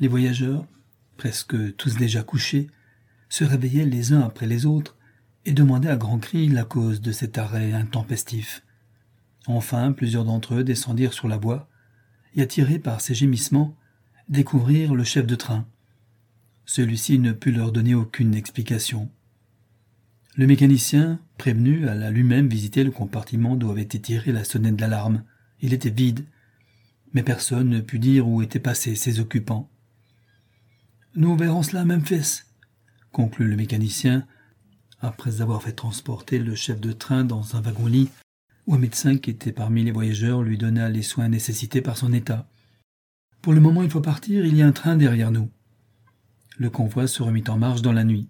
Les voyageurs, presque tous déjà couchés, se réveillaient les uns après les autres et demandaient à grands cris la cause de cet arrêt intempestif. Enfin, plusieurs d'entre eux descendirent sur la voie et, attirés par ces gémissements, découvrirent le chef de train. Celui-ci ne put leur donner aucune explication. Le mécanicien, prévenu, alla lui-même visiter le compartiment d'où avait été tirée la sonnette d'alarme. Il était vide, mais personne ne put dire où étaient passés ses occupants. Nous verrons cela à Memphis, conclut le mécanicien, après avoir fait transporter le chef de train dans un wagon-lit où un médecin qui était parmi les voyageurs lui donna les soins nécessités par son état. Pour le moment il faut partir, il y a un train derrière nous. Le convoi se remit en marche dans la nuit.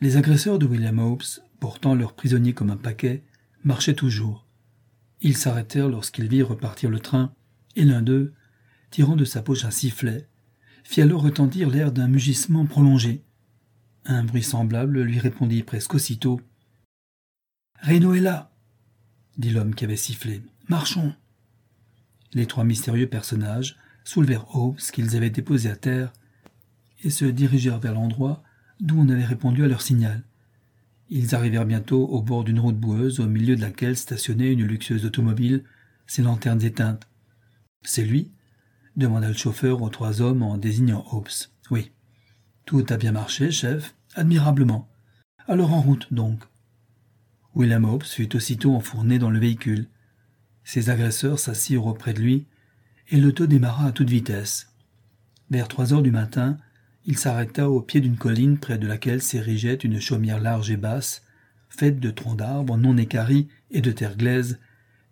Les agresseurs de William Hopes, portant leurs prisonniers comme un paquet, marchaient toujours. Ils s'arrêtèrent lorsqu'ils virent repartir le train, et l'un d'eux, tirant de sa poche un sifflet, fit alors retentir l'air d'un mugissement prolongé. Un bruit semblable lui répondit presque aussitôt. Reno est là, dit l'homme qui avait sifflé. Marchons. Les trois mystérieux personnages soulevèrent Hopes qu'ils avaient déposé à terre et se dirigèrent vers l'endroit d'où on avait répondu à leur signal. Ils arrivèrent bientôt au bord d'une route boueuse au milieu de laquelle stationnait une luxueuse automobile, ses lanternes éteintes. C'est lui demanda le chauffeur aux trois hommes en désignant Hopes. Oui. Tout a bien marché, chef, admirablement. Alors en route, donc. William Hopes fut aussitôt enfourné dans le véhicule. Ses agresseurs s'assirent auprès de lui, et l'auto démarra à toute vitesse. Vers trois heures du matin, il s'arrêta au pied d'une colline près de laquelle s'érigeait une chaumière large et basse, faite de troncs d'arbres non équarris et de terre glaise,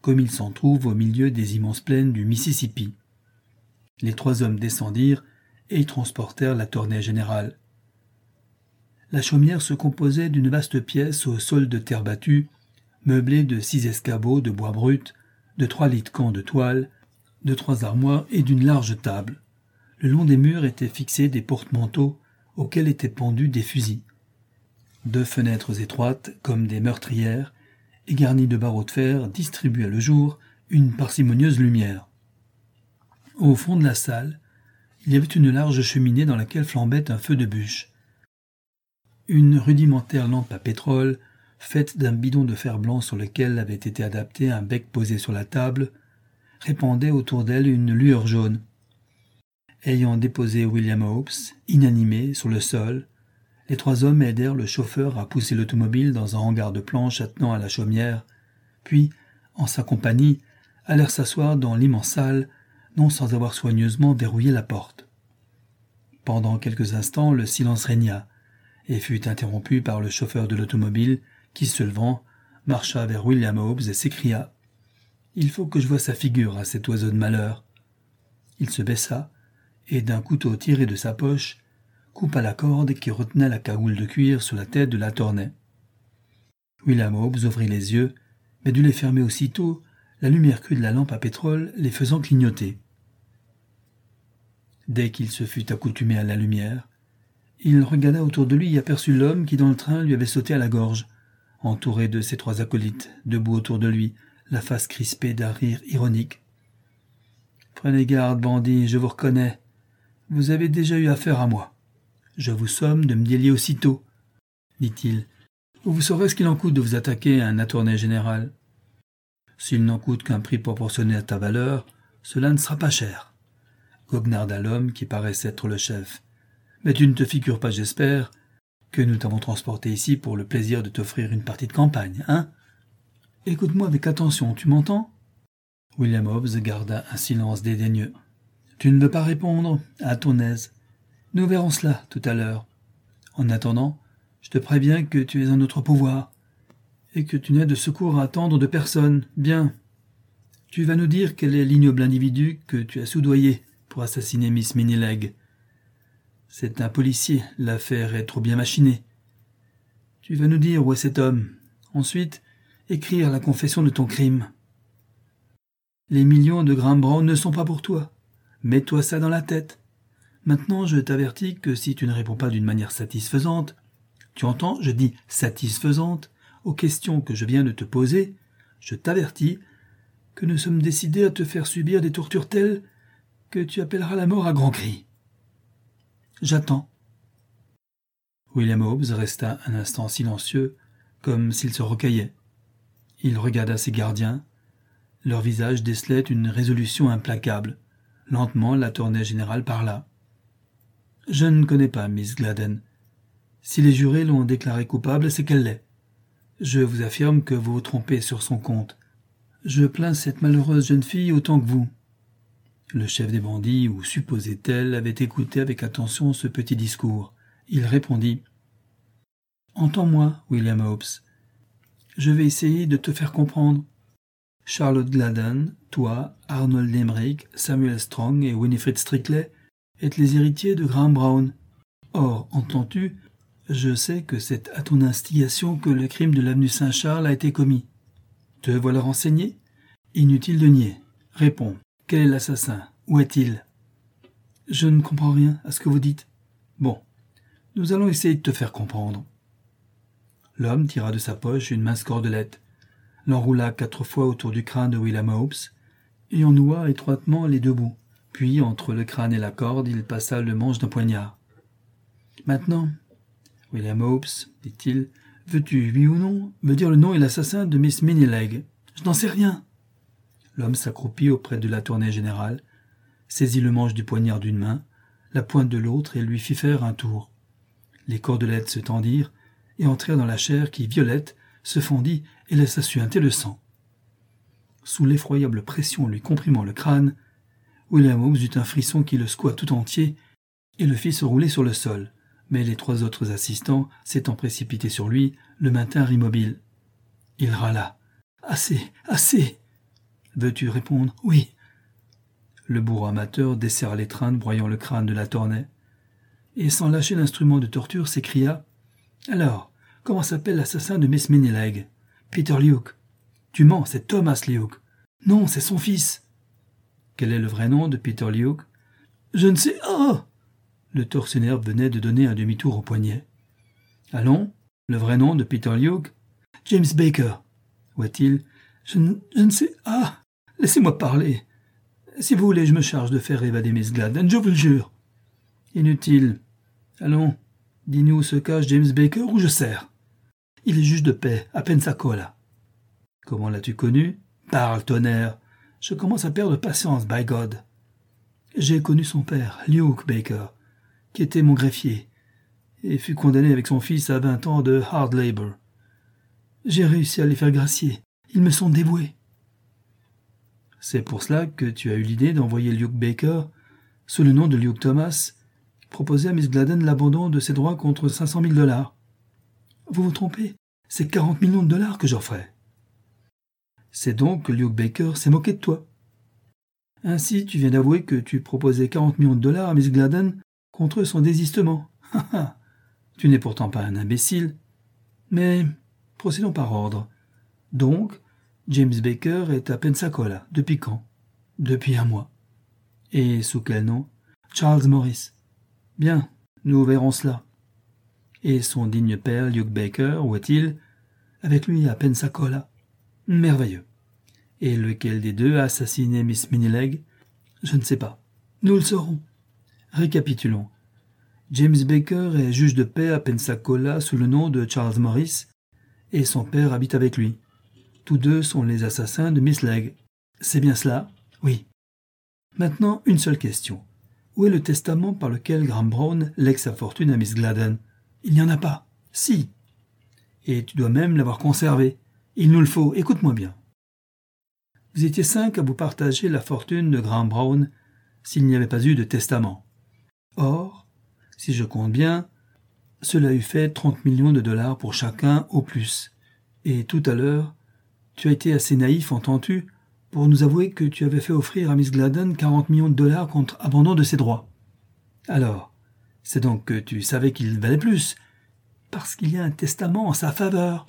comme il s'en trouve au milieu des immenses plaines du Mississippi. Les trois hommes descendirent et y transportèrent la tournée générale. La chaumière se composait d'une vaste pièce au sol de terre battue, meublée de six escabeaux de bois brut, de trois lits de camp de toile, de trois armoires et d'une large table. Le long des murs étaient fixés des porte-manteaux auxquels étaient pendus des fusils. Deux fenêtres étroites, comme des meurtrières, et garnies de barreaux de fer, distribuaient le jour une parcimonieuse lumière. Au fond de la salle, il y avait une large cheminée dans laquelle flambait un feu de bûche. Une rudimentaire lampe à pétrole, faite d'un bidon de fer blanc sur lequel avait été adapté un bec posé sur la table, répandait autour d'elle une lueur jaune. Ayant déposé William Hopes, inanimé, sur le sol, les trois hommes aidèrent le chauffeur à pousser l'automobile dans un hangar de planches attenant à la chaumière, puis, en sa compagnie, allèrent s'asseoir dans l'immense salle, non sans avoir soigneusement verrouillé la porte. Pendant quelques instants, le silence régna, et fut interrompu par le chauffeur de l'automobile, qui, se levant, marcha vers William Hobbes et s'écria Il faut que je voie sa figure à cet oiseau de malheur. Il se baissa, et d'un couteau tiré de sa poche, coupa la corde qui retenait la cagoule de cuir sur la tête de la tornée. William Hobbes ouvrit les yeux, mais dut les fermer aussitôt, la lumière crue de la lampe à pétrole les faisant clignoter. Dès qu'il se fut accoutumé à la lumière, il regarda autour de lui et aperçut l'homme qui dans le train lui avait sauté à la gorge, entouré de ses trois acolytes, debout autour de lui, la face crispée d'un rire ironique. Prenez garde, bandit, je vous reconnais. Vous avez déjà eu affaire à moi. Je vous somme de me délier aussitôt, dit-il. Vous saurez ce qu'il en coûte de vous attaquer à un attorney général. S'il n'en coûte qu'un prix proportionné à ta valeur, cela ne sera pas cher. Goguenarda l'homme qui paraissait être le chef. Mais tu ne te figures pas, j'espère, que nous t'avons transporté ici pour le plaisir de t'offrir une partie de campagne, hein? Écoute-moi avec attention, tu m'entends? William Hobbs garda un silence dédaigneux. Tu ne veux pas répondre? À ton aise. Nous verrons cela tout à l'heure. En attendant, je te préviens que tu es en notre pouvoir, et que tu n'as de secours à attendre de personne. Bien. Tu vas nous dire quel est l'ignoble individu que tu as soudoyé pour assassiner Miss Minileg. C'est un policier, l'affaire est trop bien machinée. Tu vas nous dire où est cet homme. Ensuite, écrire la confession de ton crime. Les millions de Grimbrandt ne sont pas pour toi. Mets-toi ça dans la tête. Maintenant, je t'avertis que si tu ne réponds pas d'une manière satisfaisante, tu entends, je dis satisfaisante, aux questions que je viens de te poser, je t'avertis que nous sommes décidés à te faire subir des tortures telles que tu appelleras la mort à grands cris. J'attends. William Hobbes resta un instant silencieux, comme s'il se recueillait. Il regarda ses gardiens. Leur visage décelait une résolution implacable. Lentement, la tournée générale parla. Je ne connais pas Miss Gladden. Si les jurés l'ont déclarée coupable, c'est qu'elle l'est. Je vous affirme que vous vous trompez sur son compte. Je plains cette malheureuse jeune fille autant que vous. Le chef des bandits, ou supposait-elle, avait écouté avec attention ce petit discours. Il répondit Entends-moi, William Hobbes. Je vais essayer de te faire comprendre. Charlotte Gladden, toi, Arnold Lemerick, Samuel Strong et Winifred Strickley êtes les héritiers de Graham Brown. Or, entends-tu, je sais que c'est à ton instigation que le crime de l'avenue Saint-Charles a été commis. Te voilà renseigné? Inutile de nier. Réponds. Quel est l'assassin? Où est-il? Je ne comprends rien à ce que vous dites. Bon, nous allons essayer de te faire comprendre. L'homme tira de sa poche une mince cordelette, l'enroula quatre fois autour du crâne de William Hobbes, et en noua étroitement les deux bouts. Puis, entre le crâne et la corde, il passa le manche d'un poignard. Maintenant, William Hobbes, dit-il, veux-tu, oui ou non, me dire le nom et l'assassin de Miss Minileg? Je n'en sais rien. L'homme s'accroupit auprès de la tournée générale, saisit le manche du poignard d'une main, la pointe de l'autre et lui fit faire un tour. Les cordelettes se tendirent, et entrèrent dans la chair qui, violette, se fondit et laissa suinter le sang. Sous l'effroyable pression lui comprimant le crâne, William Holmes eut un frisson qui le secoua tout entier et le fit se rouler sur le sol, mais les trois autres assistants, s'étant précipités sur lui, le maintinrent immobile. Il râla. Assez, assez. Veux-tu répondre? Oui. Le bourreau amateur desserra l'étreinte broyant le crâne de la tornée, et sans lâcher l'instrument de torture s'écria alors, comment s'appelle l'assassin de Miss Minileg? Peter Luke. Tu mens, c'est Thomas Luke. Non, c'est son fils. Quel est le vrai nom de Peter Luke Je ne sais. Oh Le tortionnaire venait de donner un demi-tour au poignet. Allons, le vrai nom de Peter Luke James Baker. Où est-il je, ne sais. Ah Laissez-moi parler. Si vous voulez, je me charge de faire évader Miss Gladden, je vous le jure. Inutile. Allons, Dis-nous où se cache James Baker ou je sers. Il est juge de paix à Pensacola. Comment l'as-tu connu? Parle, tonnerre. Je commence à perdre patience, by God. J'ai connu son père, Luke Baker, qui était mon greffier, et fut condamné avec son fils à vingt ans de hard labor. J'ai réussi à les faire gracier. Ils me sont dévoués. C'est pour cela que tu as eu l'idée d'envoyer Luke Baker, sous le nom de Luke Thomas, proposer à Miss Gladden l'abandon de ses droits contre cinq cent mille dollars. Vous vous trompez, c'est quarante millions de dollars que j'offrais. C'est donc que Luke Baker s'est moqué de toi. Ainsi, tu viens d'avouer que tu proposais quarante millions de dollars à Miss Gladden contre son désistement. tu n'es pourtant pas un imbécile. Mais procédons par ordre. Donc, James Baker est à Pensacola. Depuis quand? Depuis un mois. Et sous quel nom? Charles Morris. Bien, nous verrons cela. Et son digne père, Luke Baker, où est-il Avec lui à Pensacola. Merveilleux. Et lequel des deux a assassiné Miss Minileg Je ne sais pas. Nous le saurons. Récapitulons. James Baker est juge de paix à Pensacola sous le nom de Charles Morris, et son père habite avec lui. Tous deux sont les assassins de Miss Legg. C'est bien cela? Oui. Maintenant, une seule question. Où est le testament par lequel Graham Brown lègue sa fortune à Miss Gladden? Il n'y en a pas. Si. Et tu dois même l'avoir conservé. Il nous le faut. Écoute-moi bien. Vous étiez cinq à vous partager la fortune de Graham Brown s'il n'y avait pas eu de testament. Or, si je compte bien, cela eût fait trente millions de dollars pour chacun au plus. Et tout à l'heure, tu as été assez naïf, entends-tu, pour nous avouer que tu avais fait offrir à Miss Gladden 40 millions de dollars contre abandon de ses droits. Alors, c'est donc que tu savais qu'il valait plus, parce qu'il y a un testament en sa faveur.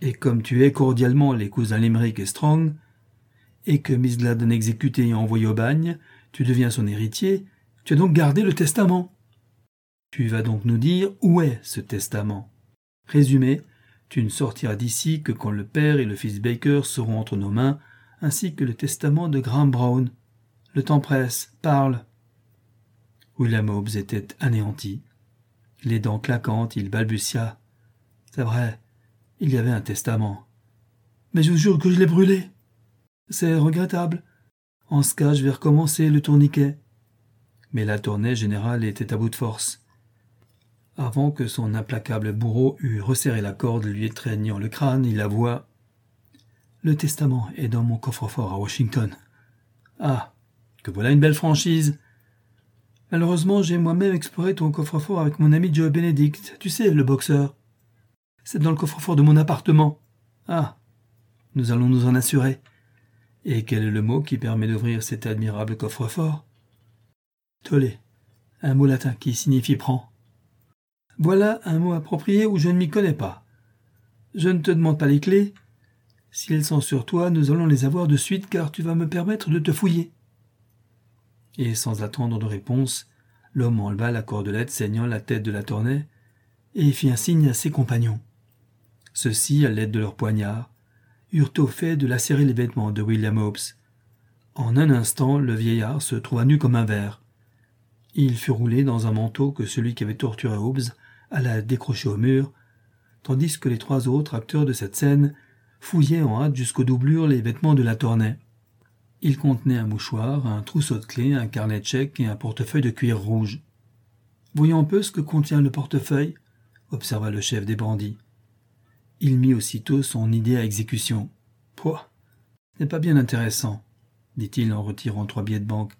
Et comme tu es cordialement les cousins Limerick et Strong, et que Miss Gladden exécutée et envoyée au bagne, tu deviens son héritier, tu as donc gardé le testament. Tu vas donc nous dire où est ce testament. Résumé, tu ne sortiras d'ici que quand le père et le fils Baker seront entre nos mains ainsi que le testament de Graham Brown. Le temps presse. Parle. William Hobbes était anéanti. Les dents claquantes, il balbutia. C'est vrai, il y avait un testament. Mais je vous jure que je l'ai brûlé. C'est regrettable. En ce cas, je vais recommencer le tourniquet. Mais la tournée générale était à bout de force. Avant que son implacable bourreau eût resserré la corde lui étreignant le crâne, il avoua Le testament est dans mon coffre-fort à Washington. Ah, que voilà une belle franchise. Malheureusement, j'ai moi-même exploré ton coffre-fort avec mon ami Joe Benedict, tu sais, le boxeur. C'est dans le coffre-fort de mon appartement. Ah, nous allons nous en assurer. Et quel est le mot qui permet d'ouvrir cet admirable coffre-fort? Tolé, un mot latin qui signifie prends. Voilà un mot approprié où je ne m'y connais pas. Je ne te demande pas les clés. Si elles sont sur toi, nous allons les avoir de suite car tu vas me permettre de te fouiller. Et sans attendre de réponse, l'homme enleva la cordelette saignant la tête de la tournée et fit un signe à ses compagnons. Ceux-ci, à l'aide de leurs poignards, eurent au fait de lacérer les vêtements de William Hobbes. En un instant, le vieillard se trouva nu comme un verre. Il fut roulé dans un manteau que celui qui avait torturé Hobbes alla décrocher au mur, tandis que les trois autres acteurs de cette scène fouillaient en hâte jusqu'aux doublures les vêtements de la tournée. Il contenait un mouchoir, un trousseau de clés, un carnet de chèques et un portefeuille de cuir rouge. Voyons un peu ce que contient le portefeuille, observa le chef des bandits. Il mit aussitôt son idée à exécution. Pouah, ce n'est pas bien intéressant, dit-il en retirant trois billets de banque.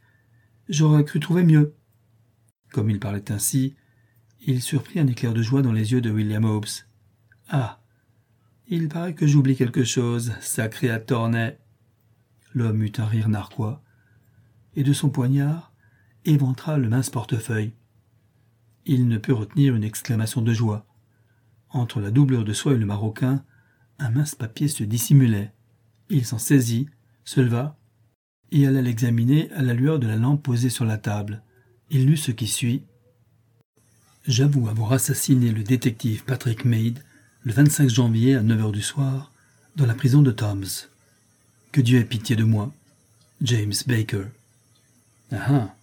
J'aurais cru trouver mieux. Comme il parlait ainsi, il surprit un éclair de joie dans les yeux de William Hobbes. Ah. Il paraît que j'oublie quelque chose, sacré Tornet. L'homme eut un rire narquois, et de son poignard éventra le mince portefeuille. Il ne put retenir une exclamation de joie. Entre la doublure de soie et le maroquin, un mince papier se dissimulait. Il s'en saisit, se leva, et alla l'examiner à la lueur de la lampe posée sur la table. Il lut ce qui suit. J'avoue avoir assassiné le détective Patrick Maid le 25 janvier à 9 heures du soir dans la prison de Toms. Que Dieu ait pitié de moi. James Baker. Ah ah.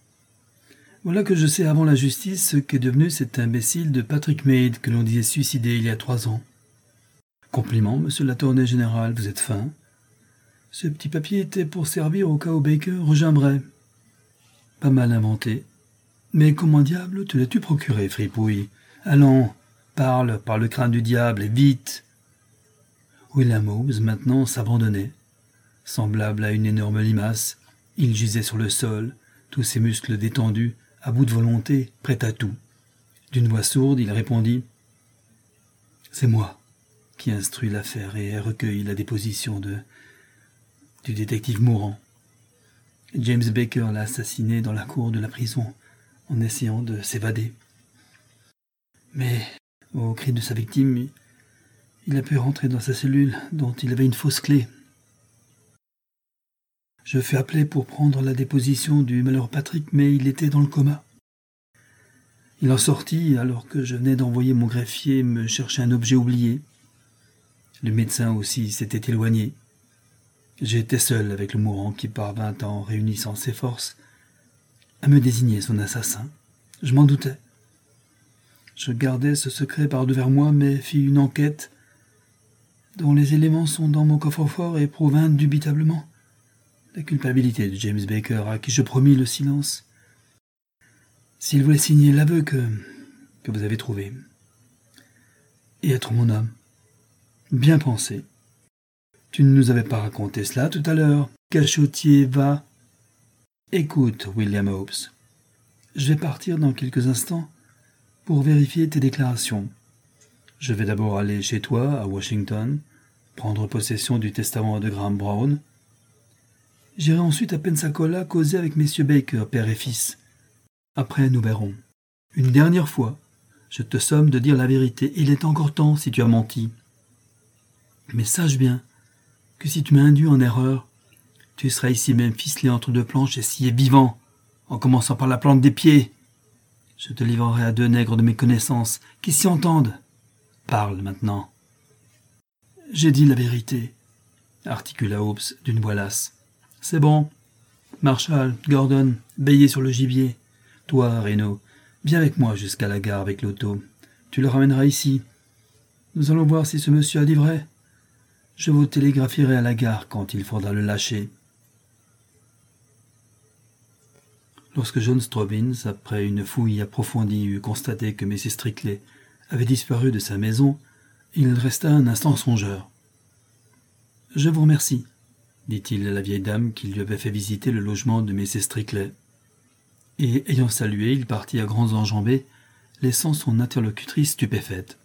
Voilà que je sais avant la justice ce qu'est devenu cet imbécile de Patrick Maid que l'on disait suicidé il y a trois ans. Compliment, monsieur l'attorney général, vous êtes fin. Ce petit papier était pour servir au cas où Baker regimbrait. Pas mal inventé. Mais comment diable te l'as-tu procuré, fripouille? Allons, parle par le crâne du diable, et vite William Hobbes maintenant s'abandonnait. Semblable à une énorme limace, il gisait sur le sol, tous ses muscles détendus, à bout de volonté, prêt à tout. D'une voix sourde, il répondit C'est moi qui instruis l'affaire et recueille la déposition de du détective mourant. James Baker l'a assassiné dans la cour de la prison en essayant de s'évader. Mais, au cri de sa victime, il a pu rentrer dans sa cellule dont il avait une fausse clé. Je fus appelé pour prendre la déposition du malheur Patrick, mais il était dans le coma. Il en sortit alors que je venais d'envoyer mon greffier me chercher un objet oublié. Le médecin aussi s'était éloigné. J'étais seul avec le mourant qui parvint en réunissant ses forces à me désigner son assassin. Je m'en doutais. Je gardais ce secret par devers moi, mais fis une enquête dont les éléments sont dans mon coffre-fort et prouvent indubitablement la culpabilité de James Baker, à qui je promis le silence, s'il voulait signer l'aveu que, que vous avez trouvé, et être mon homme. Bien pensé. Tu ne nous avais pas raconté cela tout à l'heure. Cachotier va Écoute, William Hobbes. Je vais partir dans quelques instants pour vérifier tes déclarations. Je vais d'abord aller chez toi, à Washington, prendre possession du testament de Graham Brown. J'irai ensuite à Pensacola causer avec messieurs Baker, père et fils. Après, nous verrons. Une dernière fois, je te somme de dire la vérité. Il est encore temps si tu as menti. Mais sache bien que si tu m'as induit en erreur, tu seras ici même ficelé entre deux planches et scié vivant, en commençant par la plante des pieds. Je te livrerai à deux nègres de mes connaissances qui s'y entendent. Parle maintenant. J'ai dit la vérité, articula Hobbes d'une voix lasse. C'est bon. Marshall, Gordon, veillez sur le gibier. Toi, Reno, viens avec moi jusqu'à la gare avec l'auto. Tu le ramèneras ici. Nous allons voir si ce monsieur a dit vrai. Je vous télégraphierai à la gare quand il faudra le lâcher. Lorsque John Strobbins, après une fouille approfondie, eut constaté que Mrs. Strickley avait disparu de sa maison, il resta un instant songeur. Je vous remercie, dit-il à la vieille dame qui lui avait fait visiter le logement de Mrs. Strickley. Et, ayant salué, il partit à grands enjambées, laissant son interlocutrice stupéfaite.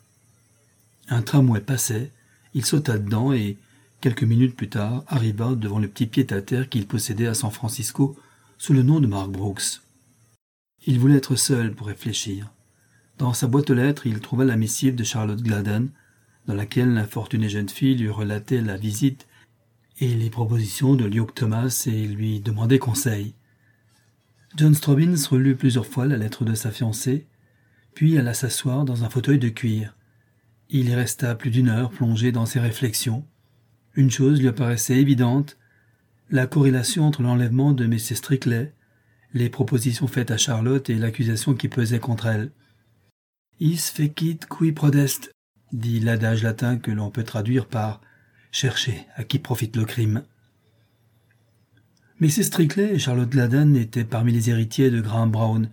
Un tramway passait, il sauta dedans et, quelques minutes plus tard, arriva devant le petit pied-à-terre qu'il possédait à San Francisco sous le nom de Mark Brooks. Il voulait être seul pour réfléchir. Dans sa boîte aux lettres, il trouva la missive de Charlotte Gladden, dans laquelle l'infortunée jeune fille lui relatait la visite et les propositions de Luke Thomas et lui demandait conseil. John Strobbins relut plusieurs fois la lettre de sa fiancée, puis alla s'asseoir dans un fauteuil de cuir. Il y resta plus d'une heure plongé dans ses réflexions. Une chose lui apparaissait évidente, la corrélation entre l'enlèvement de Mrs. Strickley, les propositions faites à Charlotte et l'accusation qui pesait contre elle. Is fecit qui prodest, dit l'adage latin que l'on peut traduire par chercher à qui profite le crime. Mrs. Strickley et Charlotte Gladden étaient parmi les héritiers de Graham Brown.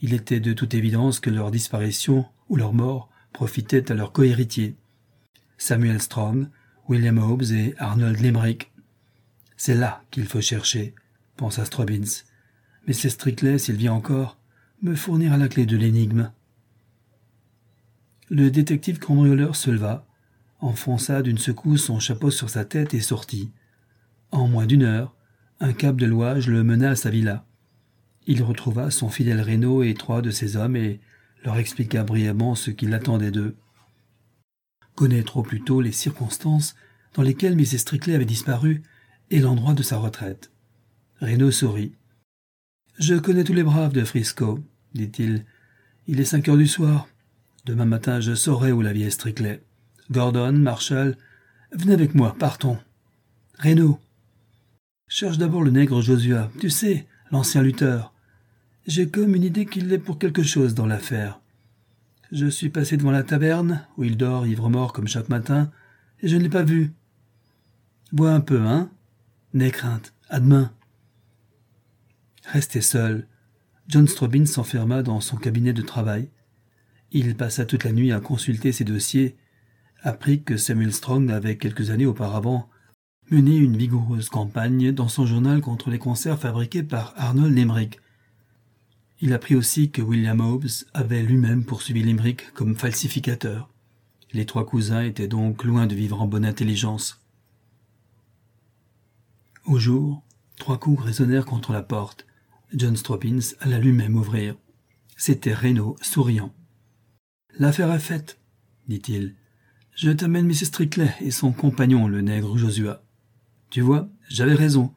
Il était de toute évidence que leur disparition ou leur mort profitait à leurs cohéritiers. Samuel Strong, William Hobbes et Arnold Limerick. C'est là qu'il faut chercher, pensa Strobbins. Mais c'est Strickley, s'il vient encore, me fournira la clé de l'énigme. Le détective cambrioleur se leva, enfonça d'une secousse son chapeau sur sa tête et sortit. En moins d'une heure, un cab de louage le mena à sa villa. Il retrouva son fidèle Reynaud et trois de ses hommes et leur expliqua brièvement ce qu'il attendait d'eux. Connaître au plus tôt les circonstances dans lesquelles Mrs. Strickley avait disparu et l'endroit de sa retraite. Reynaud sourit. Je connais tous les braves de Frisco, dit-il. Il est cinq heures du soir. Demain matin, je saurai où la vieille Strickley. Gordon, Marshall, venez avec moi, partons. Reynaud. Cherche d'abord le nègre Josua, tu sais, l'ancien lutteur. J'ai comme une idée qu'il l'est pour quelque chose dans l'affaire. Je suis passé devant la taverne, où il dort ivre-mort comme chaque matin, et je ne l'ai pas vu. Bois un peu, hein? N'aie crainte, à demain. Resté seul, John Strobin s'enferma dans son cabinet de travail. Il passa toute la nuit à consulter ses dossiers, apprit que Samuel Strong avait quelques années auparavant mené une vigoureuse campagne dans son journal contre les concerts fabriqués par Arnold Limerick. Il apprit aussi que William Hobbes avait lui-même poursuivi Limerick comme falsificateur. Les trois cousins étaient donc loin de vivre en bonne intelligence. Au jour, trois coups résonnèrent contre la porte. John Stroppins alla lui-même ouvrir. C'était Reynaud, souriant. L'affaire est faite, dit-il. Je t'amène Mrs. Strickley et son compagnon, le nègre Josua. Tu vois, j'avais raison.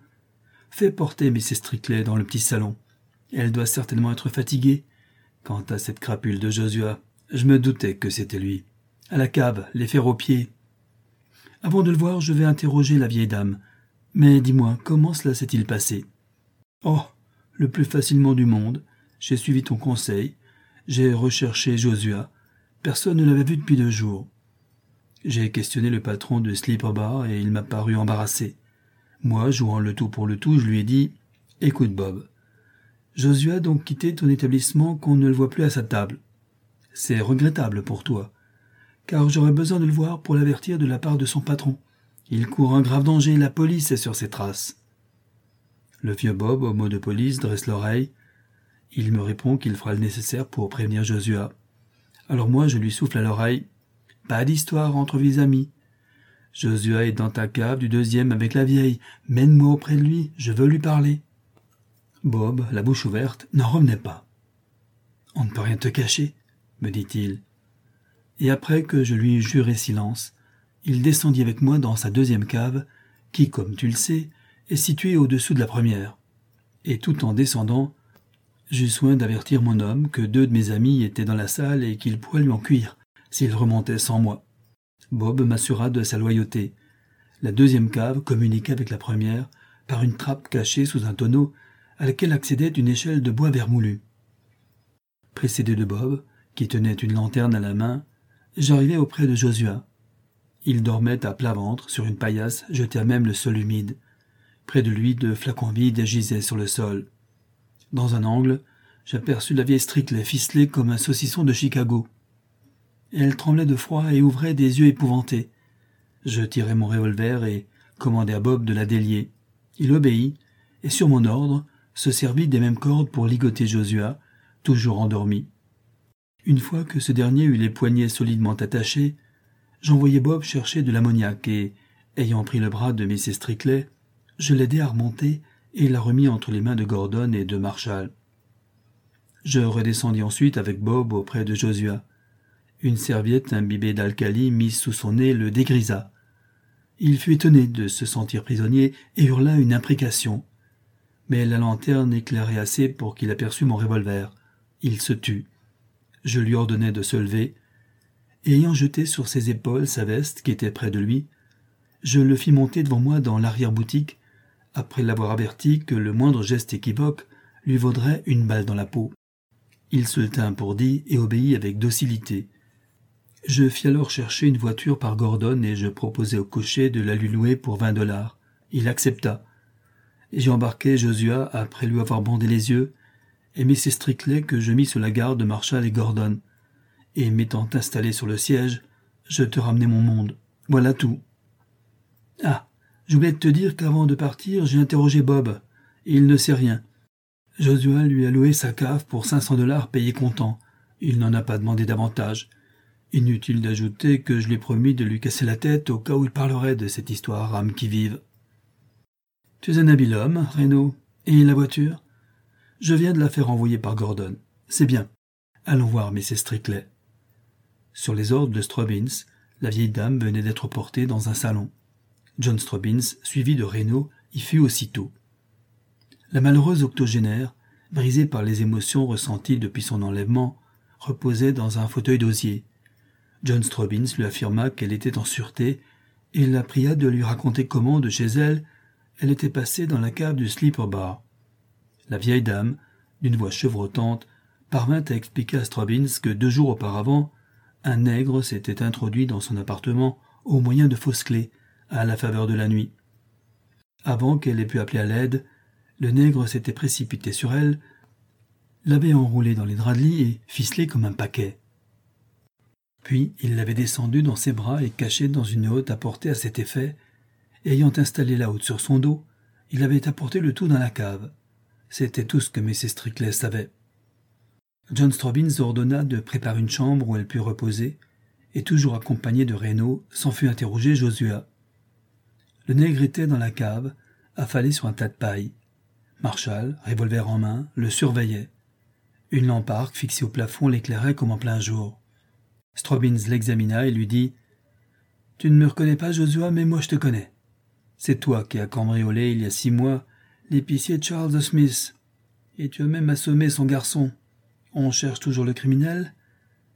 Fais porter Mrs. Strickley dans le petit salon. Elle doit certainement être fatiguée. Quant à cette crapule de Josua, je me doutais que c'était lui. À la cave, les fers aux pieds. Avant de le voir, je vais interroger la vieille dame. Mais dis-moi, comment cela s'est-il passé? Oh, le plus facilement du monde. J'ai suivi ton conseil. J'ai recherché Josua. Personne ne l'avait vu depuis deux jours. J'ai questionné le patron de Sleeper Bar et il m'a paru embarrassé. Moi, jouant le tout pour le tout, je lui ai dit Écoute, Bob, Josué a donc quitté ton établissement qu'on ne le voit plus à sa table. C'est regrettable pour toi, car j'aurais besoin de le voir pour l'avertir de la part de son patron. Il court un grave danger, la police est sur ses traces. Le vieux Bob, au mot de police, dresse l'oreille. Il me répond qu'il fera le nécessaire pour prévenir Josua. Alors moi, je lui souffle à l'oreille. Pas d'histoire entre vis amis. Josua est dans ta cave du deuxième avec la vieille. Mène-moi auprès de lui, je veux lui parler. Bob, la bouche ouverte, n'en revenait pas. On ne peut rien te cacher, me dit-il. Et après que je lui juré silence, il descendit avec moi dans sa deuxième cave, qui, comme tu le sais, est située au-dessous de la première. Et tout en descendant, j'eus soin d'avertir mon homme que deux de mes amis étaient dans la salle et qu'il pourrait lui en cuire s'il remontait sans moi. Bob m'assura de sa loyauté. La deuxième cave communiquait avec la première par une trappe cachée sous un tonneau à laquelle accédait une échelle de bois vermoulu. Précédé de Bob, qui tenait une lanterne à la main, j'arrivai auprès de Josua. Il dormait à plat ventre sur une paillasse jetée à même le sol humide. Près de lui, deux flacons vides gisaient sur le sol. Dans un angle, j'aperçus la vieille Strickley ficelée comme un saucisson de Chicago. Elle tremblait de froid et ouvrait des yeux épouvantés. Je tirai mon revolver et commandai à Bob de la délier. Il obéit, et sur mon ordre, se servit des mêmes cordes pour ligoter Josua, toujours endormi. Une fois que ce dernier eut les poignets solidement attachés, j'envoyai Bob chercher de l'ammoniac et, ayant pris le bras de Mrs. Strickley, je l'aidai à remonter et la remis entre les mains de Gordon et de Marshall. Je redescendis ensuite avec Bob auprès de Josua. Une serviette imbibée d'alcali mise sous son nez le dégrisa. Il fut étonné de se sentir prisonnier et hurla une imprécation. Mais la lanterne éclairait assez pour qu'il aperçût mon revolver. Il se tut. Je lui ordonnai de se lever. Ayant jeté sur ses épaules sa veste qui était près de lui, je le fis monter devant moi dans l'arrière-boutique, après l'avoir averti que le moindre geste équivoque lui vaudrait une balle dans la peau. Il se tint pour dit et obéit avec docilité. Je fis alors chercher une voiture par Gordon et je proposai au cocher de la lui louer pour vingt dollars. Il accepta. J'y embarquai Josua après lui avoir bandé les yeux, et Mrs. Strickley que je mis sous la garde de Marshall et Gordon. Et m'étant installé sur le siège, je te ramenai mon monde. Voilà tout. Ah, j'oubliais de te dire qu'avant de partir, j'ai interrogé Bob. il ne sait rien. Josua lui a loué sa cave pour cinq cents dollars payés comptant. Il n'en a pas demandé davantage. Inutile d'ajouter que je lui ai promis de lui casser la tête au cas où il parlerait de cette histoire âme qui vive. Tu es un habile homme, Renaud. Et la voiture? Je viens de la faire envoyer par Gordon. C'est bien. Allons voir Mrs. Strickley. Sur les ordres de Strobbins, la vieille dame venait d'être portée dans un salon. John Strobbins, suivi de Renaud, y fut aussitôt. La malheureuse octogénaire, brisée par les émotions ressenties depuis son enlèvement, reposait dans un fauteuil d'osier, John Strobbins lui affirma qu'elle était en sûreté et la pria de lui raconter comment, de chez elle, elle était passée dans la cave du Sleeper Bar. La vieille dame, d'une voix chevrotante, parvint à expliquer à Strobbins que deux jours auparavant, un nègre s'était introduit dans son appartement au moyen de fausses clés, à la faveur de la nuit. Avant qu'elle ait pu appeler à l'aide, le nègre s'était précipité sur elle, l'avait enroulée dans les draps de lit et ficelée comme un paquet. Puis il l'avait descendue dans ses bras et cachée dans une haute apportée à cet effet. ayant installé la haute sur son dos, il avait apporté le tout dans la cave. C'était tout ce que Mrs. Strickley savait. John Strobbins ordonna de préparer une chambre où elle put reposer, et toujours accompagné de Renaud, s'en fut interrogé Josua. Le nègre était dans la cave, affalé sur un tas de paille. Marshall, revolver en main, le surveillait. Une lampe arc fixée au plafond l'éclairait comme en plein jour. Strobbins l'examina et lui dit Tu ne me reconnais pas, Josua, mais moi je te connais. C'est toi qui as cambriolé il y a six mois l'épicier Charles Smith. Et tu as même assommé son garçon. On cherche toujours le criminel,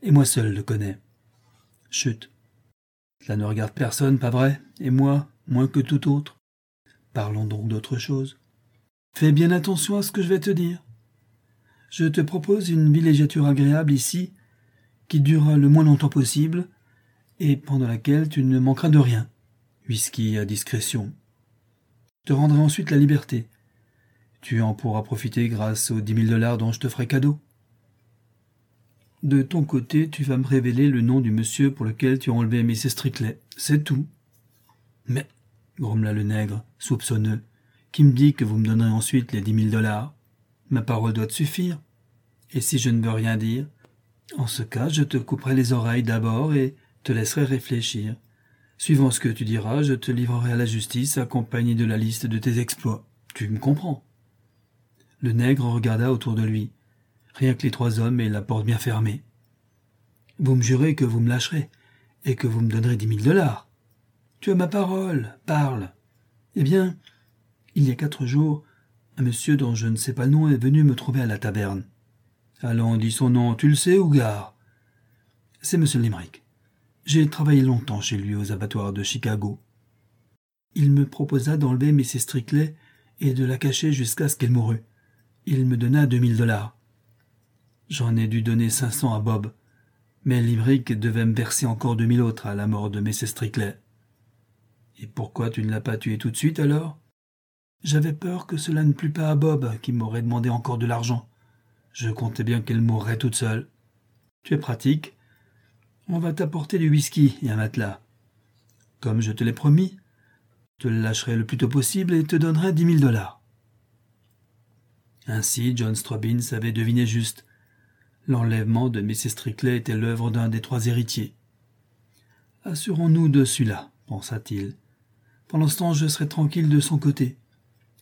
et moi seul le connais. Chut. Cela ne regarde personne, pas vrai? Et moi, moins que tout autre? Parlons donc d'autre chose. Fais bien attention à ce que je vais te dire. Je te propose une villégiature agréable ici, qui durera le moins longtemps possible, et pendant laquelle tu ne manqueras de rien. Whisky à discrétion. Je te rendrai ensuite la liberté. Tu en pourras profiter grâce aux dix mille dollars dont je te ferai cadeau. De ton côté, tu vas me révéler le nom du monsieur pour lequel tu as enlevé Mrs. Strickley. C'est tout. Mais, grommela le nègre, soupçonneux, qui me dit que vous me donnerez ensuite les dix mille dollars. Ma parole doit te suffire. Et si je ne veux rien dire, en ce cas, je te couperai les oreilles d'abord et te laisserai réfléchir. Suivant ce que tu diras, je te livrerai à la justice accompagné de la liste de tes exploits. Tu me comprends. Le nègre regarda autour de lui. Rien que les trois hommes et la porte bien fermée. Vous me jurez que vous me lâcherez et que vous me donnerez dix mille dollars. Tu as ma parole. Parle. Eh bien, il y a quatre jours, un monsieur dont je ne sais pas le nom est venu me trouver à la taverne. Allons, dis son nom, tu le sais, Ougar C'est M. Limerick. J'ai travaillé longtemps chez lui aux abattoirs de Chicago. Il me proposa d'enlever Mrs. Strickley et de la cacher jusqu'à ce qu'elle mourût. Il me donna deux mille dollars. J'en ai dû donner cinq cents à Bob, mais Limerick devait me verser encore deux mille autres à la mort de Mrs. Strickley. Et pourquoi tu ne l'as pas tué tout de suite alors? J'avais peur que cela ne plût pas à Bob, qui m'aurait demandé encore de l'argent. Je comptais bien qu'elle mourrait toute seule. Tu es pratique. On va t'apporter du whisky et un matelas. Comme je te l'ai promis, te le lâcherai le plus tôt possible et te donnerai dix mille dollars. Ainsi, John Strobbins avait deviné juste. L'enlèvement de Mrs. Strickley était l'œuvre d'un des trois héritiers. Assurons-nous de celui-là, pensa-t-il. Pendant ce temps, je serai tranquille de son côté.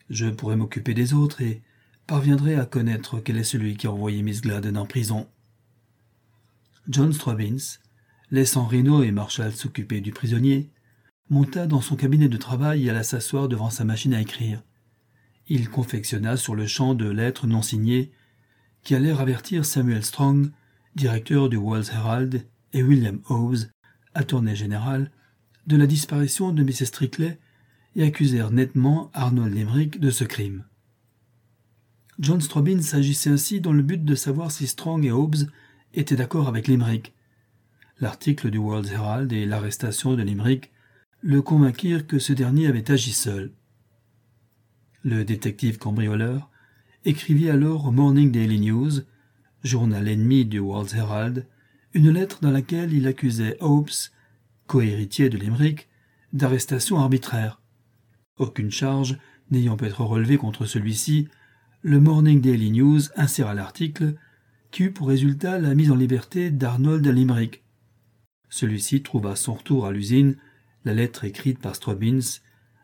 Je pourrai m'occuper des autres et parviendrai à connaître quel est celui qui a envoyé Miss Gladden en prison. John Strobbins, laissant Reno et Marshall s'occuper du prisonnier, monta dans son cabinet de travail et alla s'asseoir devant sa machine à écrire. Il confectionna sur le champ de lettres non signées qui allèrent avertir Samuel Strong, directeur du World Herald, et William Howes, attorney général, de la disparition de Mrs. Strickley et accusèrent nettement Arnold Limerick de ce crime. John Strobin s'agissait ainsi dans le but de savoir si Strong et Hobbes étaient d'accord avec Limerick. L'article du World Herald et l'arrestation de Limerick le convainquirent que ce dernier avait agi seul. Le détective cambrioleur écrivit alors au Morning Daily News, journal ennemi du World Herald, une lettre dans laquelle il accusait Hobbes cohéritier de Limerick, d'arrestation arbitraire. Aucune charge n'ayant pu être relevée contre celui-ci, le Morning Daily News inséra l'article qui eut pour résultat la mise en liberté d'Arnold Limerick. Celui-ci trouva son retour à l'usine la lettre écrite par Strobbins,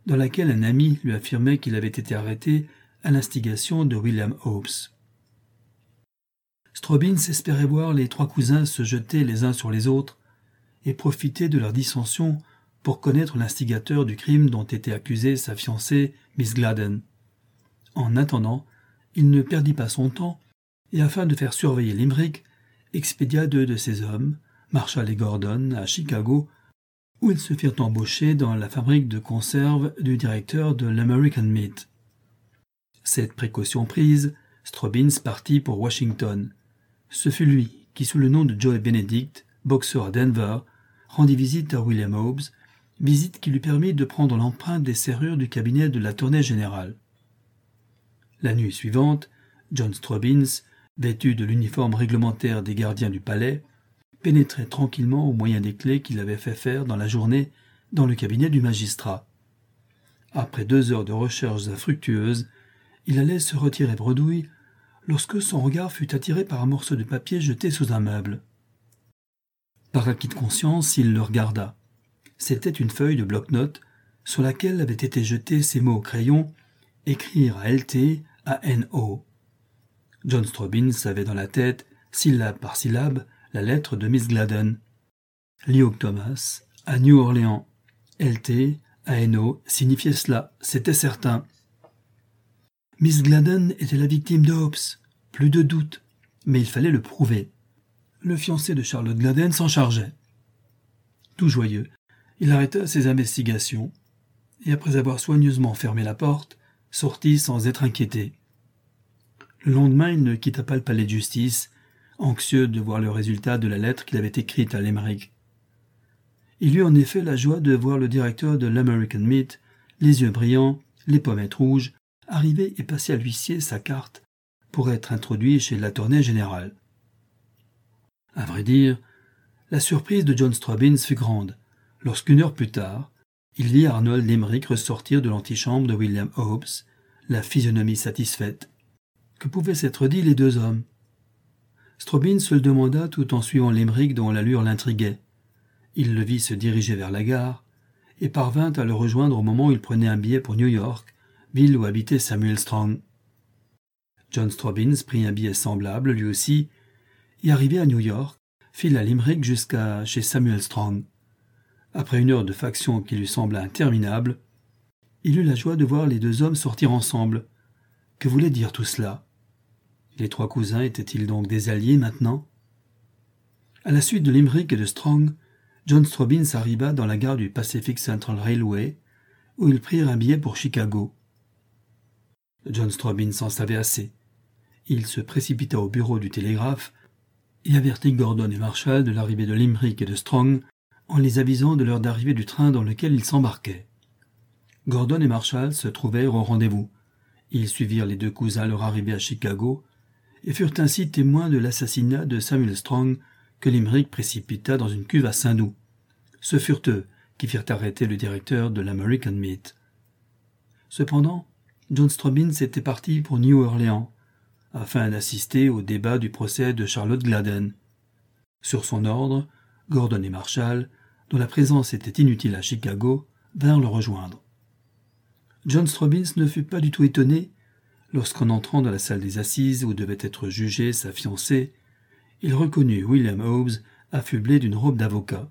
dans laquelle un ami lui affirmait qu'il avait été arrêté à l'instigation de William Hobbes. Strobbins espérait voir les trois cousins se jeter les uns sur les autres, et profiter de leur dissension pour connaître l'instigateur du crime dont était accusée sa fiancée, Miss Gladden. En attendant, il ne perdit pas son temps, et afin de faire surveiller Limerick, expédia deux de ses hommes, Marshall et Gordon, à Chicago, où ils se firent embaucher dans la fabrique de conserve du directeur de l'American Meat. Cette précaution prise, Strobbins partit pour Washington. Ce fut lui qui, sous le nom de Joe Benedict, boxeur à Denver, rendit visite à William Hobbes, visite qui lui permit de prendre l'empreinte des serrures du cabinet de la tournée générale. La nuit suivante, John Strobbins, vêtu de l'uniforme réglementaire des gardiens du palais, pénétrait tranquillement au moyen des clés qu'il avait fait faire dans la journée dans le cabinet du magistrat. Après deux heures de recherches infructueuses, il allait se retirer bredouille lorsque son regard fut attiré par un morceau de papier jeté sous un meuble. Par acquis de conscience, il le regarda. C'était une feuille de bloc-notes sur laquelle avaient été jetés ces mots au crayon écrire à LT à NO. John Strobin savait dans la tête, syllabe par syllabe, la lettre de Miss Gladden. Luke Thomas, à New Orleans. LT, NO signifiait cela, c'était certain. Miss Gladden était la victime de Hobbes, plus de doute, mais il fallait le prouver le fiancé de Charlotte Gladden s'en chargeait. Tout joyeux, il arrêta ses investigations, et après avoir soigneusement fermé la porte, sortit sans être inquiété. Le lendemain, il ne quitta pas le palais de justice, anxieux de voir le résultat de la lettre qu'il avait écrite à Limerick. Il eut en effet la joie de voir le directeur de l'American Meat, les yeux brillants, les pommettes rouges, arriver et passer à l'huissier sa carte pour être introduit chez l'attorney général. À vrai dire, la surprise de John Strobbins fut grande, lorsqu'une heure plus tard, il vit Arnold Limerick ressortir de l'antichambre de William Hobbes, la physionomie satisfaite. Que pouvaient s'être dit les deux hommes? Strobbins se le demanda tout en suivant Limerick dont l'allure l'intriguait. Il le vit se diriger vers la gare, et parvint à le rejoindre au moment où il prenait un billet pour New York, ville où habitait Samuel Strong. John Strobbins prit un billet semblable, lui aussi, et arrivé à New York, fit la Limerick jusqu'à chez Samuel Strong. Après une heure de faction qui lui sembla interminable, il eut la joie de voir les deux hommes sortir ensemble. Que voulait dire tout cela? Les trois cousins étaient-ils donc des alliés maintenant? À la suite de Limerick et de Strong, John Strobbins arriva dans la gare du Pacific Central Railway, où ils prirent un billet pour Chicago. John Strobin s'en savait assez. Il se précipita au bureau du télégraphe et avertit Gordon et Marshall de l'arrivée de Limerick et de Strong en les avisant de l'heure d'arrivée du train dans lequel ils s'embarquaient. Gordon et Marshall se trouvèrent au rendez-vous. Ils suivirent les deux cousins leur arrivée à Chicago et furent ainsi témoins de l'assassinat de Samuel Strong que Limerick précipita dans une cuve à Saint-Doux. Ce furent eux qui firent arrêter le directeur de l'American Meat. Cependant, John Strobbins était parti pour New Orleans, afin d'assister au débat du procès de Charlotte Gladden. Sur son ordre, Gordon et Marshall, dont la présence était inutile à Chicago, vinrent le rejoindre. John Strobbins ne fut pas du tout étonné lorsqu'en entrant dans la salle des assises où devait être jugée sa fiancée, il reconnut William Hobbes affublé d'une robe d'avocat.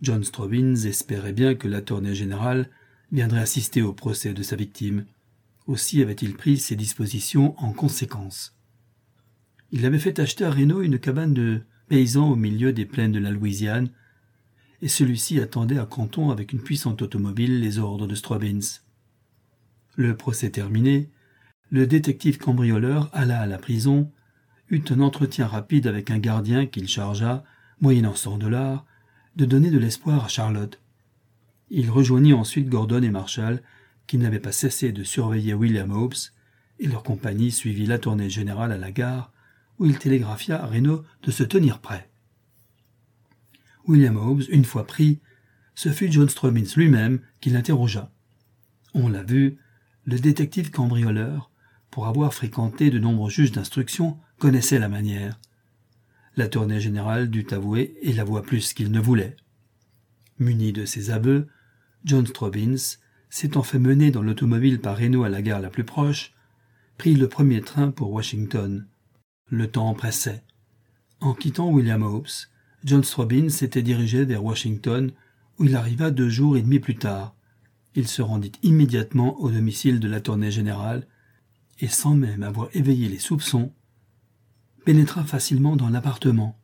John Strobbins espérait bien que l'attorney général viendrait assister au procès de sa victime. Aussi avait-il pris ses dispositions en conséquence. Il avait fait acheter à Reno une cabane de paysans au milieu des plaines de la Louisiane, et celui-ci attendait à Canton avec une puissante automobile les ordres de Strobbins. Le procès terminé, le détective cambrioleur alla à la prison, eut un entretien rapide avec un gardien qu'il chargea, moyennant cent dollars, de donner de l'espoir à Charlotte. Il rejoignit ensuite Gordon et Marshall, qui n'avaient pas cessé de surveiller William Hobbes, et leur compagnie suivit la tournée générale à la gare, où il télégraphia à Reno de se tenir prêt. William Hobbes, une fois pris, ce fut John Strobbins lui-même qui l'interrogea. On l'a vu, le détective cambrioleur, pour avoir fréquenté de nombreux juges d'instruction, connaissait la manière. L'attorney général dut avouer et l'avoua plus qu'il ne voulait. Muni de ses aveux, John Strobbins, s'étant fait mener dans l'automobile par Reno à la gare la plus proche, prit le premier train pour Washington. Le temps pressait. En quittant William Hobbes, John Strobbins s'était dirigé vers Washington, où il arriva deux jours et demi plus tard. Il se rendit immédiatement au domicile de l'attorney général, et sans même avoir éveillé les soupçons, pénétra facilement dans l'appartement.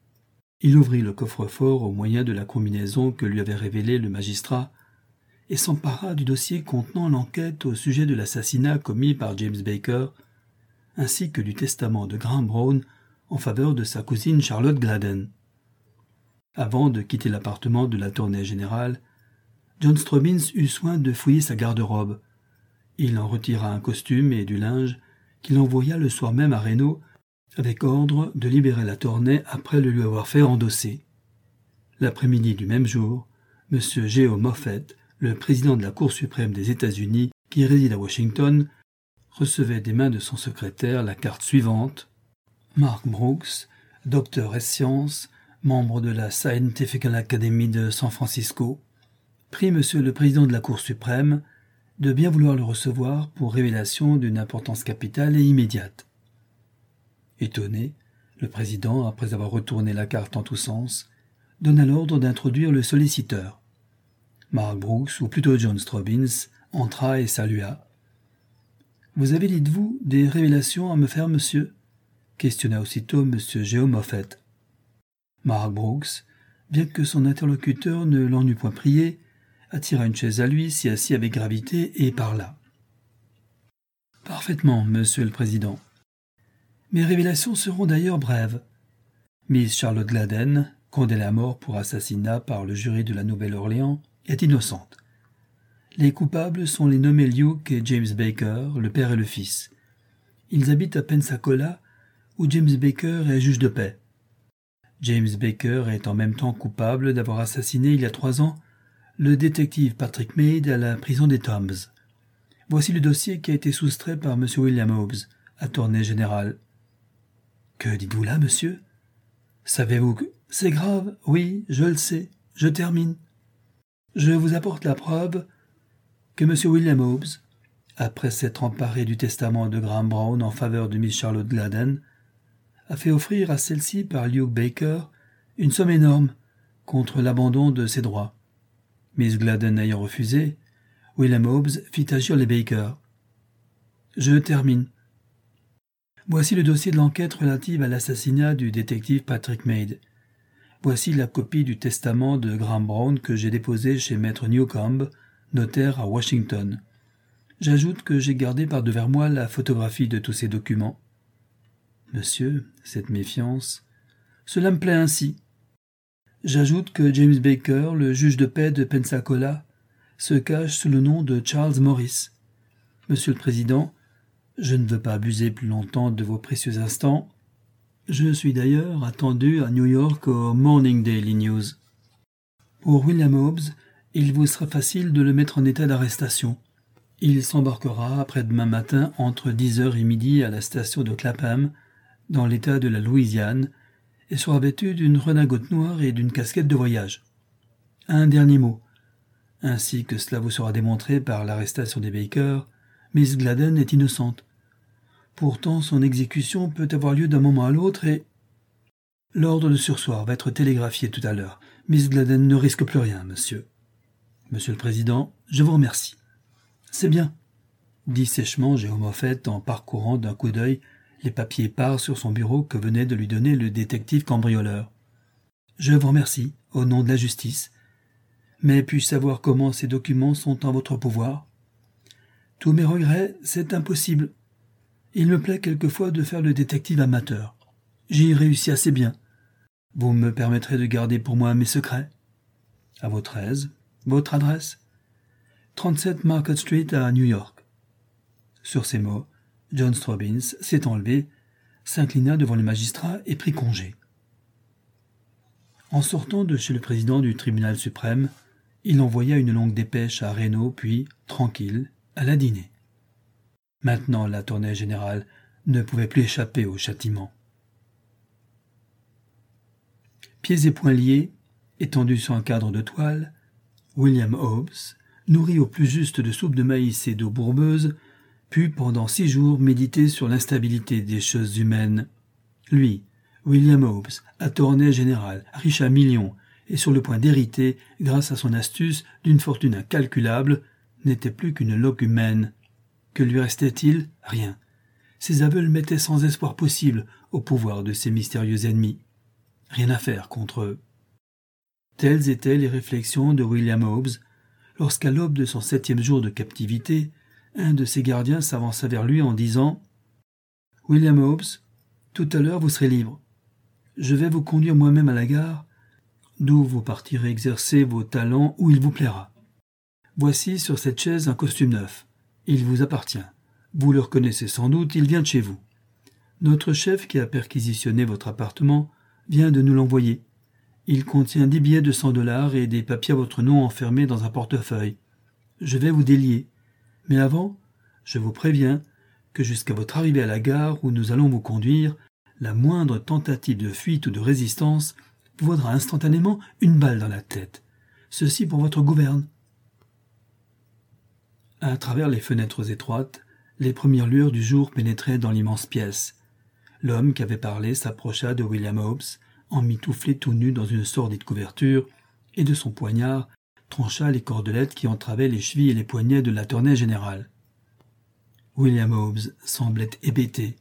Il ouvrit le coffre-fort au moyen de la combinaison que lui avait révélée le magistrat et s'empara du dossier contenant l'enquête au sujet de l'assassinat commis par James Baker, ainsi que du testament de Graham Brown en faveur de sa cousine Charlotte Gladden. Avant de quitter l'appartement de la tournée générale, John Strobbins eut soin de fouiller sa garde-robe. Il en retira un costume et du linge qu'il envoya le soir même à Reno avec ordre de libérer la tournée après le lui avoir fait endosser. L'après-midi du même jour, M. Geo Moffett, le président de la Cour suprême des États-Unis, qui réside à Washington, recevait des mains de son secrétaire la carte suivante Mark Brooks, docteur et sciences, membre de la Scientific Academy de San Francisco, prie Monsieur le président de la Cour suprême de bien vouloir le recevoir pour révélation d'une importance capitale et immédiate. Étonné, le président, après avoir retourné la carte en tous sens, donna l'ordre d'introduire le solliciteur. Mark Brooks, ou plutôt John Strobbins, entra et salua. Vous avez, dites-vous, des révélations à me faire, monsieur? questionna aussitôt M. Géo Moffett. Mark Brooks, bien que son interlocuteur ne l'en eût point prié, attira une chaise à lui, s'y assit avec gravité et parla. Parfaitement, monsieur le président. Mes révélations seront d'ailleurs brèves. Miss Charlotte Gladden, condamnée à mort pour assassinat par le jury de la Nouvelle-Orléans, est innocente. Les coupables sont les nommés Luke et James Baker, le père et le fils. Ils habitent à Pensacola, où James Baker est juge de paix. James Baker est en même temps coupable d'avoir assassiné il y a trois ans le détective Patrick Meade à la prison des Tombs. Voici le dossier qui a été soustrait par M. William Hobbes, attorney général. Que dites-vous là, monsieur? Savez-vous que c'est grave? Oui, je le sais. Je termine. Je vous apporte la preuve que M. William Hobbes, après s'être emparé du testament de Graham Brown en faveur de Miss Charlotte Gladden, a fait offrir à celle-ci par Luke Baker une somme énorme contre l'abandon de ses droits. Miss Gladden ayant refusé, William Hobbes fit agir les Baker. Je termine. Voici le dossier de l'enquête relative à l'assassinat du détective Patrick Maid. Voici la copie du testament de Graham Brown que j'ai déposé chez maître Newcomb, notaire à Washington. J'ajoute que j'ai gardé par devers moi la photographie de tous ces documents. Monsieur, cette méfiance, cela me plaît ainsi. J'ajoute que James Baker, le juge de paix de Pensacola, se cache sous le nom de Charles Morris. Monsieur le Président, je ne veux pas abuser plus longtemps de vos précieux instants. Je suis d'ailleurs attendu à New York au Morning Daily News. Pour William Hobbes, il vous sera facile de le mettre en état d'arrestation. Il s'embarquera après-demain matin entre 10h et midi à la station de Clapham, dans l'État de la Louisiane, et sera vêtu d'une redingote noire et d'une casquette de voyage. Un dernier mot. Ainsi que cela vous sera démontré par l'arrestation des Baker, Miss Gladden est innocente. Pourtant, son exécution peut avoir lieu d'un moment à l'autre et... L'ordre de sursoir va être télégraphié tout à l'heure. Miss Gladden ne risque plus rien, monsieur. Monsieur le Président, je vous remercie. C'est bien, dit sèchement Jérôme en parcourant d'un coup d'œil les papiers épars sur son bureau que venait de lui donner le détective cambrioleur. Je vous remercie, au nom de la justice. Mais puis-je savoir comment ces documents sont en votre pouvoir? Tous mes regrets, c'est impossible. Il me plaît quelquefois de faire le détective amateur. J'y réussis assez bien. Vous me permettrez de garder pour moi mes secrets? À votre aise. Votre adresse? 37 Market Street à New York. Sur ces mots, John Strobbins s'est enlevé, s'inclina devant le magistrat et prit congé. En sortant de chez le président du tribunal suprême, il envoya une longue dépêche à Reynaud, puis, tranquille, à la dîner. Maintenant, la tournée générale ne pouvait plus échapper au châtiment. Pieds et poings liés, étendu sur un cadre de toile, William Hobbes, nourri au plus juste de soupe de maïs et d'eau bourbeuse, put pendant six jours méditer sur l'instabilité des choses humaines. Lui, William Hobbes, attorney général, riche à millions, et sur le point d'hériter, grâce à son astuce, d'une fortune incalculable, n'était plus qu'une loque humaine. Que lui restait-il? Rien. Ses aveux le mettaient sans espoir possible au pouvoir de ces mystérieux ennemis. Rien à faire contre eux. Telles étaient les réflexions de William Hobbes lorsqu'à l'aube de son septième jour de captivité, un de ses gardiens s'avança vers lui en disant William Hobbes, tout à l'heure vous serez libre. Je vais vous conduire moi-même à la gare, d'où vous partirez exercer vos talents où il vous plaira. Voici sur cette chaise un costume neuf. Il vous appartient. Vous le reconnaissez sans doute, il vient de chez vous. Notre chef qui a perquisitionné votre appartement vient de nous l'envoyer. Il contient dix billets de cent dollars et des papiers à votre nom enfermés dans un portefeuille. Je vais vous délier. Mais avant, je vous préviens que jusqu'à votre arrivée à la gare où nous allons vous conduire, la moindre tentative de fuite ou de résistance vous vaudra instantanément une balle dans la tête. Ceci pour votre gouverne. À travers les fenêtres étroites, les premières lueurs du jour pénétraient dans l'immense pièce. L'homme qui avait parlé s'approcha de William Hobbes, emmitouflé tout nu dans une sordide couverture, et de son poignard trancha les cordelettes qui entravaient les chevilles et les poignets de la tournée générale. William Hobbes semblait hébété.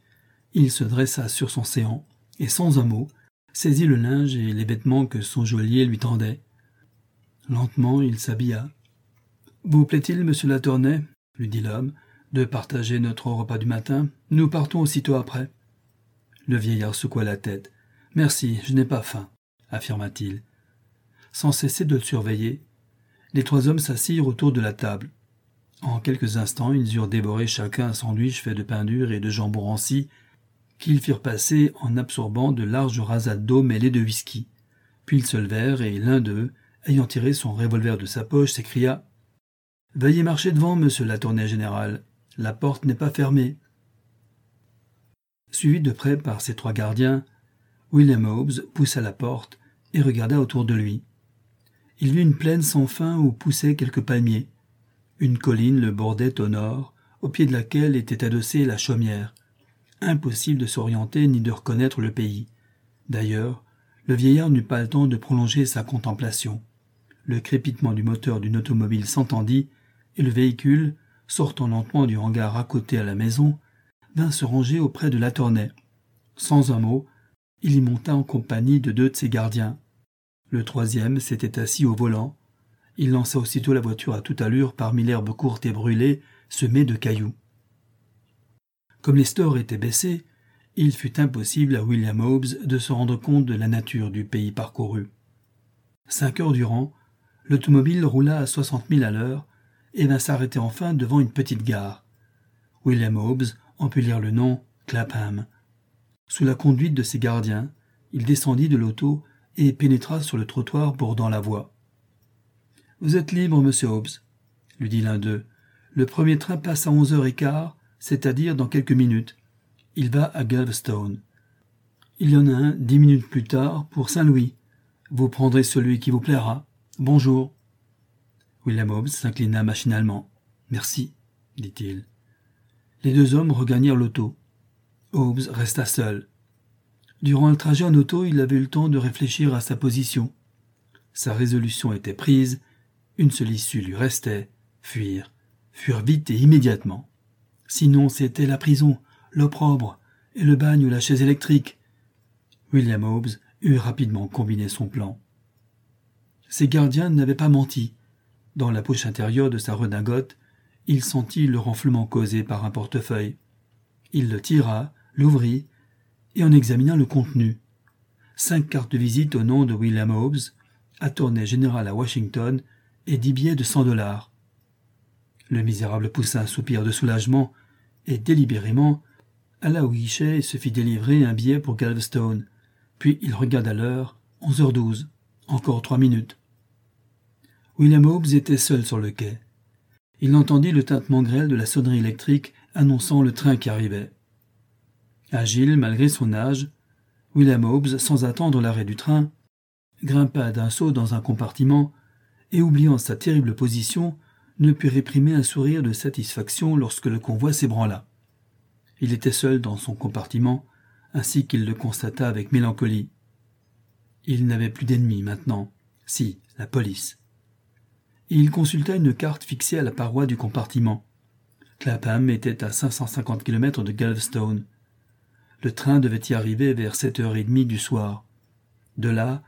Il se dressa sur son séant, et sans un mot, saisit le linge et les vêtements que son geôlier lui tendait. Lentement, il s'habilla, vous plaît-il, monsieur Latournay, lui dit l'homme, de partager notre repas du matin? Nous partons aussitôt après. Le vieillard secoua la tête. Merci, je n'ai pas faim, affirma-t-il. Sans cesser de le surveiller, les trois hommes s'assirent autour de la table. En quelques instants, ils eurent dévoré chacun un sandwich fait de pain dur et de jambon ranci, qu'ils firent passer en absorbant de larges rasades d'eau mêlées de whisky. Puis ils se levèrent et l'un d'eux, ayant tiré son revolver de sa poche, s'écria Veuillez marcher devant, monsieur l'attorney général. La porte n'est pas fermée. Suivi de près par ses trois gardiens, William Hobbes poussa la porte et regarda autour de lui. Il vit une plaine sans fin où poussaient quelques palmiers. Une colline le bordait au nord, au pied de laquelle était adossée la chaumière. Impossible de s'orienter ni de reconnaître le pays. D'ailleurs, le vieillard n'eut pas le temps de prolonger sa contemplation. Le crépitement du moteur d'une automobile s'entendit le véhicule, sortant lentement du hangar à côté à la maison, vint se ranger auprès de la tournée. Sans un mot, il y monta en compagnie de deux de ses gardiens. Le troisième s'était assis au volant. Il lança aussitôt la voiture à toute allure parmi l'herbe courte et brûlée semée de cailloux. Comme les stores étaient baissés, il fut impossible à William Hobbes de se rendre compte de la nature du pays parcouru. Cinq heures durant, l'automobile roula à soixante milles à l'heure et vint s'arrêter enfin devant une petite gare. William Hobbes en put lire le nom Clapham. Sous la conduite de ses gardiens, il descendit de l'auto et pénétra sur le trottoir bordant la voie. Vous êtes libre, monsieur Hobbes, lui dit l'un d'eux. Le premier train passe à onze heures et quart, c'est-à-dire dans quelques minutes. Il va à Galveston. Il y en a un dix minutes plus tard pour Saint-Louis. Vous prendrez celui qui vous plaira. Bonjour. William Hobbes s'inclina machinalement. Merci, dit-il. Les deux hommes regagnèrent l'auto. Hobbes resta seul. Durant le trajet en auto, il avait eu le temps de réfléchir à sa position. Sa résolution était prise, une seule issue lui restait, fuir, fuir vite et immédiatement. Sinon c'était la prison, l'opprobre, et le bagne ou la chaise électrique. William Hobbes eut rapidement combiné son plan. Ses gardiens n'avaient pas menti. Dans la poche intérieure de sa redingote, il sentit le renflement causé par un portefeuille. Il le tira, l'ouvrit, et en examinant le contenu. Cinq cartes de visite au nom de William Hobbes, attorney général à Washington, et dix billets de cent dollars. Le misérable poussa un soupir de soulagement, et délibérément alla au guichet et se fit délivrer un billet pour Galveston. Puis il regarda l'heure, onze heures douze, encore trois minutes. William Hobbes était seul sur le quai. Il entendit le tintement grêle de la sonnerie électrique annonçant le train qui arrivait. Agile malgré son âge, William Hobbes, sans attendre l'arrêt du train, grimpa d'un saut dans un compartiment et, oubliant sa terrible position, ne put réprimer un sourire de satisfaction lorsque le convoi s'ébranla. Il était seul dans son compartiment, ainsi qu'il le constata avec mélancolie. Il n'avait plus d'ennemis maintenant. Si, la police il consulta une carte fixée à la paroi du compartiment. Clapham était à 550 km de Galveston. Le train devait y arriver vers sept heures et demie du soir. De là,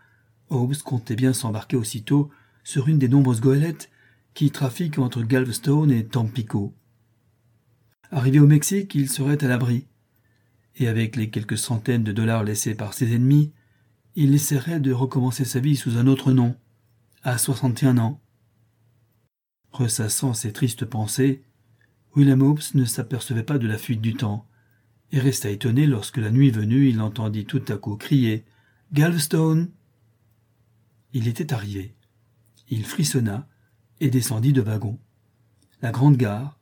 Hobbes comptait bien s'embarquer aussitôt sur une des nombreuses goélettes qui trafiquent entre Galveston et Tampico. Arrivé au Mexique, il serait à l'abri. Et avec les quelques centaines de dollars laissés par ses ennemis, il essaierait de recommencer sa vie sous un autre nom, à soixante et un ans. Ressassant ces tristes pensées, William Hobbes ne s'apercevait pas de la fuite du temps, et resta étonné lorsque la nuit venue il entendit tout à coup crier Galveston. Il était arrivé. Il frissonna et descendit de wagon. La grande gare,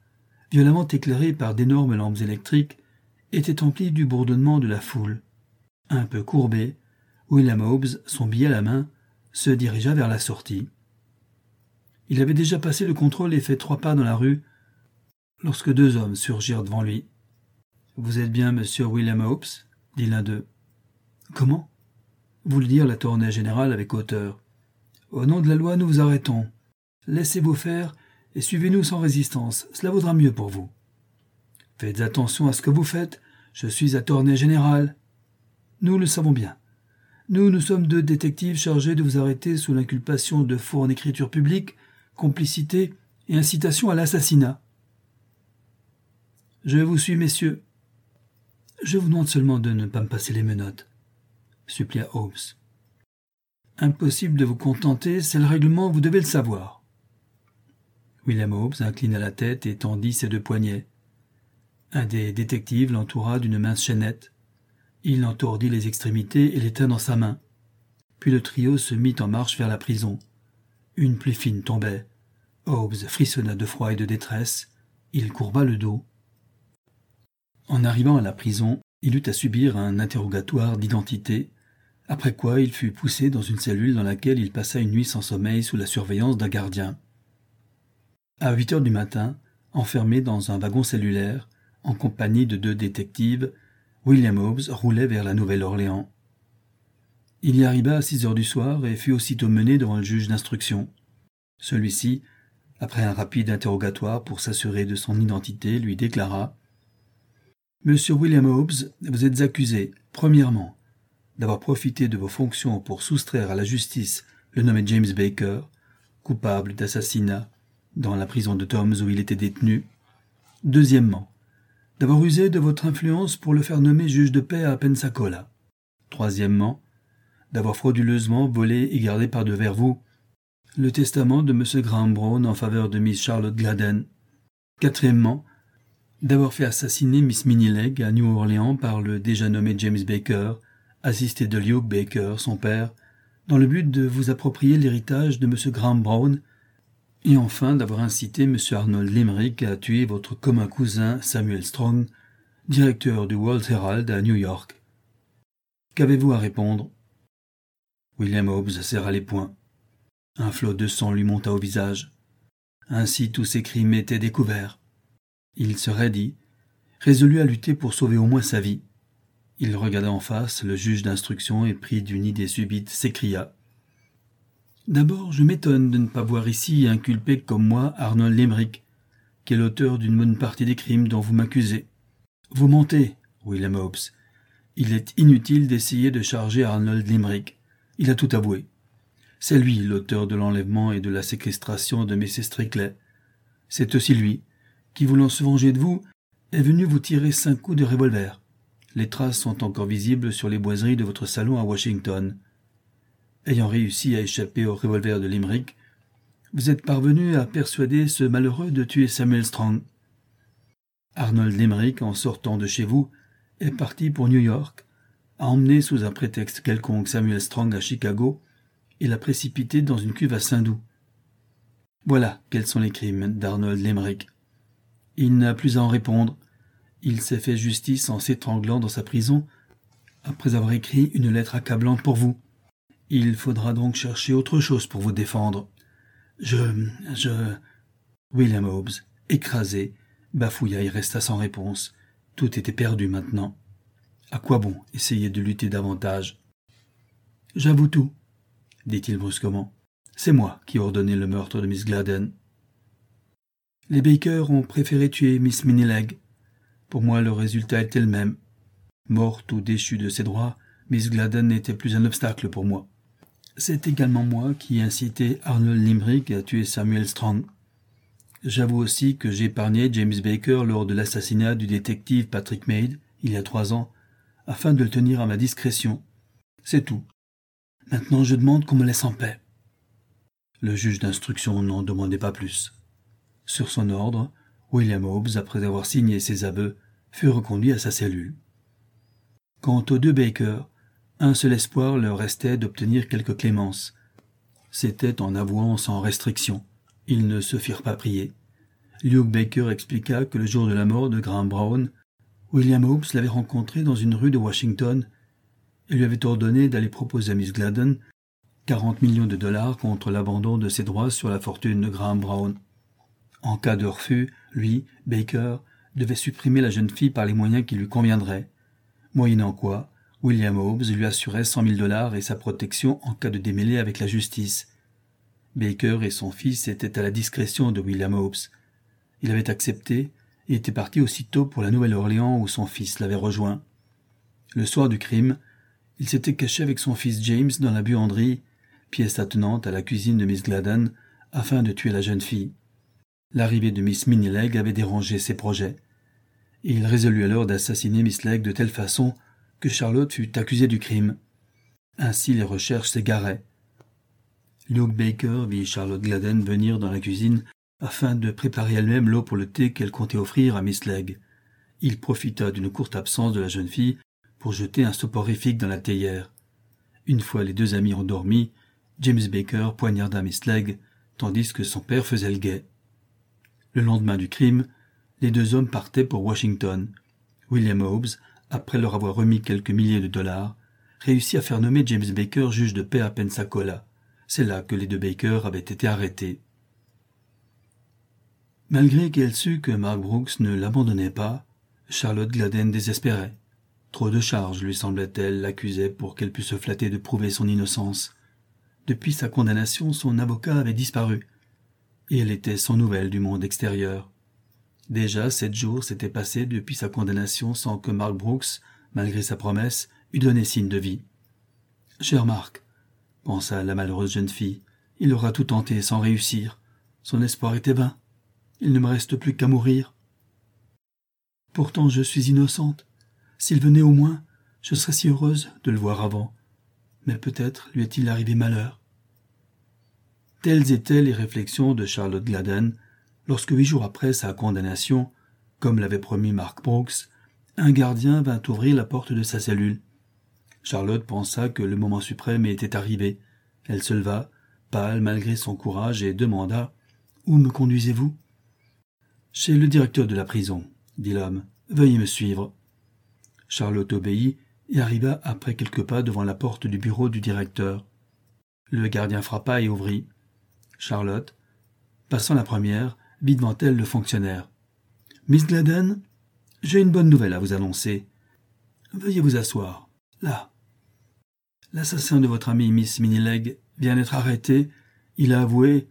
violemment éclairée par d'énormes lampes électriques, était emplie du bourdonnement de la foule. Un peu courbé, William Hobbes, son billet à la main, se dirigea vers la sortie. Il avait déjà passé le contrôle et fait trois pas dans la rue lorsque deux hommes surgirent devant lui. Vous êtes bien monsieur William Hobbes dit l'un d'eux. Comment? Vous le dire la tournée générale avec hauteur. Au nom de la loi, nous vous arrêtons. Laissez-vous faire et suivez-nous sans résistance. Cela vaudra mieux pour vous. Faites attention à ce que vous faites. Je suis à tournée générale. Nous le savons bien. Nous, nous sommes deux détectives chargés de vous arrêter sous l'inculpation de faux en écriture publique complicité et incitation à l'assassinat. Je vous suis, messieurs. Je vous demande seulement de ne pas me passer les menottes, supplia Hobbes. Impossible de vous contenter, c'est le règlement, vous devez le savoir. William Hobbes inclina la tête et tendit ses deux poignets. Un des détectives l'entoura d'une mince chaînette. Il en tordit les extrémités et les dans sa main. Puis le trio se mit en marche vers la prison. Une pluie fine tombait. Hobbes frissonna de froid et de détresse. Il courba le dos. En arrivant à la prison, il eut à subir un interrogatoire d'identité, après quoi il fut poussé dans une cellule dans laquelle il passa une nuit sans sommeil sous la surveillance d'un gardien. À huit heures du matin, enfermé dans un wagon cellulaire, en compagnie de deux détectives, William Hobbes roulait vers la Nouvelle-Orléans. Il y arriva à six heures du soir et fut aussitôt mené devant le juge d'instruction. Celui-ci, après un rapide interrogatoire pour s'assurer de son identité, lui déclara Monsieur William Hobbes, vous êtes accusé, premièrement, d'avoir profité de vos fonctions pour soustraire à la justice le nommé James Baker, coupable d'assassinat dans la prison de Toms où il était détenu. Deuxièmement, d'avoir usé de votre influence pour le faire nommer juge de paix à Pensacola. Troisièmement, d'avoir frauduleusement volé et gardé par devers vous le testament de M. Graham Brown en faveur de Miss Charlotte Gladden. Quatrièmement, d'avoir fait assassiner Miss Minnie à New Orleans par le déjà nommé James Baker, assisté de Luke Baker, son père, dans le but de vous approprier l'héritage de M. Graham Brown, et enfin d'avoir incité M. Arnold Limerick à tuer votre commun cousin Samuel Strong, directeur du World Herald à New York. Qu'avez-vous à répondre? William Hobbes serra les poings. Un flot de sang lui monta au visage. Ainsi tous ses crimes étaient découverts. Il se raidit, résolu à lutter pour sauver au moins sa vie. Il regarda en face le juge d'instruction et pris d'une idée subite s'écria. D'abord, je m'étonne de ne pas voir ici inculpé comme moi Arnold Limerick, qui est l'auteur d'une bonne partie des crimes dont vous m'accusez. Vous mentez, William Hobbes. Il est inutile d'essayer de charger Arnold Limerick. Il a tout avoué. C'est lui l'auteur de l'enlèvement et de la séquestration de Mrs. Strickley. C'est aussi lui qui, voulant se venger de vous, est venu vous tirer cinq coups de revolver. Les traces sont encore visibles sur les boiseries de votre salon à Washington. Ayant réussi à échapper au revolver de Limerick, vous êtes parvenu à persuader ce malheureux de tuer Samuel Strong. Arnold Limerick, en sortant de chez vous, est parti pour New York, a emmené sous un prétexte quelconque Samuel Strong à Chicago et l'a précipité dans une cuve à Saint-Doux. Voilà quels sont les crimes d'Arnold Limerick. Il n'a plus à en répondre. Il s'est fait justice en s'étranglant dans sa prison après avoir écrit une lettre accablante pour vous. Il faudra donc chercher autre chose pour vous défendre. Je. je. William Hobbes, écrasé, bafouilla et resta sans réponse. Tout était perdu maintenant. À quoi bon essayer de lutter davantage? J'avoue tout, dit-il brusquement. C'est moi qui ai ordonné le meurtre de Miss Gladden. Les Baker ont préféré tuer Miss Minileg. Pour moi, le résultat était le même. Morte ou déchue de ses droits, Miss Gladden n'était plus un obstacle pour moi. C'est également moi qui ai incité Arnold Limerick à tuer Samuel Strong. J'avoue aussi que j'ai épargné James Baker lors de l'assassinat du détective Patrick Maid, il y a trois ans, afin de le tenir à ma discrétion. C'est tout. Maintenant je demande qu'on me laisse en paix. Le juge d'instruction n'en demandait pas plus. Sur son ordre, William Hobbes, après avoir signé ses aveux, fut reconduit à sa cellule. Quant aux deux Baker, un seul espoir leur restait d'obtenir quelque clémence. C'était en avouant sans restriction. Ils ne se firent pas prier. Luke Baker expliqua que le jour de la mort de Graham Brown, William Hobbes l'avait rencontré dans une rue de Washington et lui avait ordonné d'aller proposer à Miss Gladden quarante millions de dollars contre l'abandon de ses droits sur la fortune de Graham Brown. En cas de refus, lui, Baker, devait supprimer la jeune fille par les moyens qui lui conviendraient, moyennant quoi William Hobbes lui assurait cent mille dollars et sa protection en cas de démêlé avec la justice. Baker et son fils étaient à la discrétion de William Hobbes. Il avait accepté et était parti aussitôt pour la Nouvelle-Orléans où son fils l'avait rejoint. Le soir du crime, il s'était caché avec son fils James dans la buanderie, pièce attenante à la cuisine de Miss Gladden, afin de tuer la jeune fille. L'arrivée de Miss Minileg avait dérangé ses projets. Et il résolut alors d'assassiner Miss Legg de telle façon que Charlotte fut accusée du crime. Ainsi les recherches s'égaraient. Luke Baker vit Charlotte Gladden venir dans la cuisine afin de préparer elle-même l'eau pour le thé qu'elle comptait offrir à Miss Legg. Il profita d'une courte absence de la jeune fille pour jeter un soporifique dans la théière. Une fois les deux amis endormis, James Baker poignarda Miss Legg, tandis que son père faisait le guet. Le lendemain du crime, les deux hommes partaient pour Washington. William Hobbes, après leur avoir remis quelques milliers de dollars, réussit à faire nommer James Baker juge de paix à Pensacola. C'est là que les deux Baker avaient été arrêtés. Malgré qu'elle sut que Mark Brooks ne l'abandonnait pas, Charlotte Gladden désespérait. Trop de charges, lui semblait-elle, l'accusaient pour qu'elle pût se flatter de prouver son innocence. Depuis sa condamnation, son avocat avait disparu, et elle était sans nouvelles du monde extérieur. Déjà sept jours s'étaient passés depuis sa condamnation sans que Mark Brooks, malgré sa promesse, eût donné signe de vie. Cher Mark, pensa la malheureuse jeune fille, il aura tout tenté sans réussir. Son espoir était vain. Il ne me reste plus qu'à mourir. Pourtant je suis innocente. S'il venait au moins, je serais si heureuse de le voir avant. Mais peut-être lui est-il arrivé malheur. Telles étaient les réflexions de Charlotte Gladden lorsque huit jours après sa condamnation, comme l'avait promis Mark Brooks, un gardien vint ouvrir la porte de sa cellule. Charlotte pensa que le moment suprême était arrivé. Elle se leva, pâle malgré son courage, et demanda Où me conduisez-vous? Chez le directeur de la prison, dit l'homme. Veuillez me suivre. Charlotte obéit et arriva après quelques pas devant la porte du bureau du directeur. Le gardien frappa et ouvrit. Charlotte, passant la première, vit devant elle le fonctionnaire. Miss Gladden, j'ai une bonne nouvelle à vous annoncer. Veuillez vous asseoir. Là. L'assassin de votre ami Miss Minileg vient d'être arrêté. Il a avoué.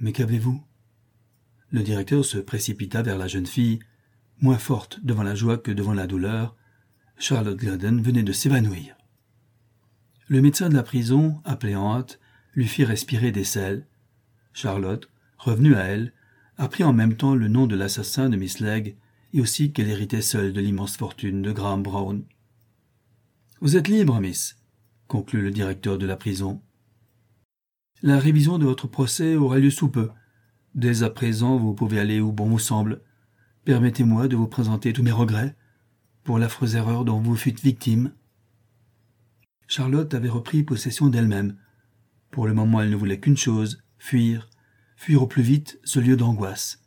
Mais qu'avez-vous? Le directeur se précipita vers la jeune fille, moins forte devant la joie que devant la douleur. Charlotte Gladden venait de s'évanouir. Le médecin de la prison, appelé en hâte, lui fit respirer des sels. Charlotte, revenue à elle, apprit en même temps le nom de l'assassin de Miss Legg et aussi qu'elle héritait seule de l'immense fortune de Graham Brown. Vous êtes libre, Miss, conclut le directeur de la prison. La révision de votre procès aura lieu sous peu. Dès à présent, vous pouvez aller où bon vous semble. Permettez-moi de vous présenter tous mes regrets pour l'affreuse erreur dont vous fûtes victime. Charlotte avait repris possession d'elle-même. Pour le moment, elle ne voulait qu'une chose, fuir, fuir au plus vite ce lieu d'angoisse.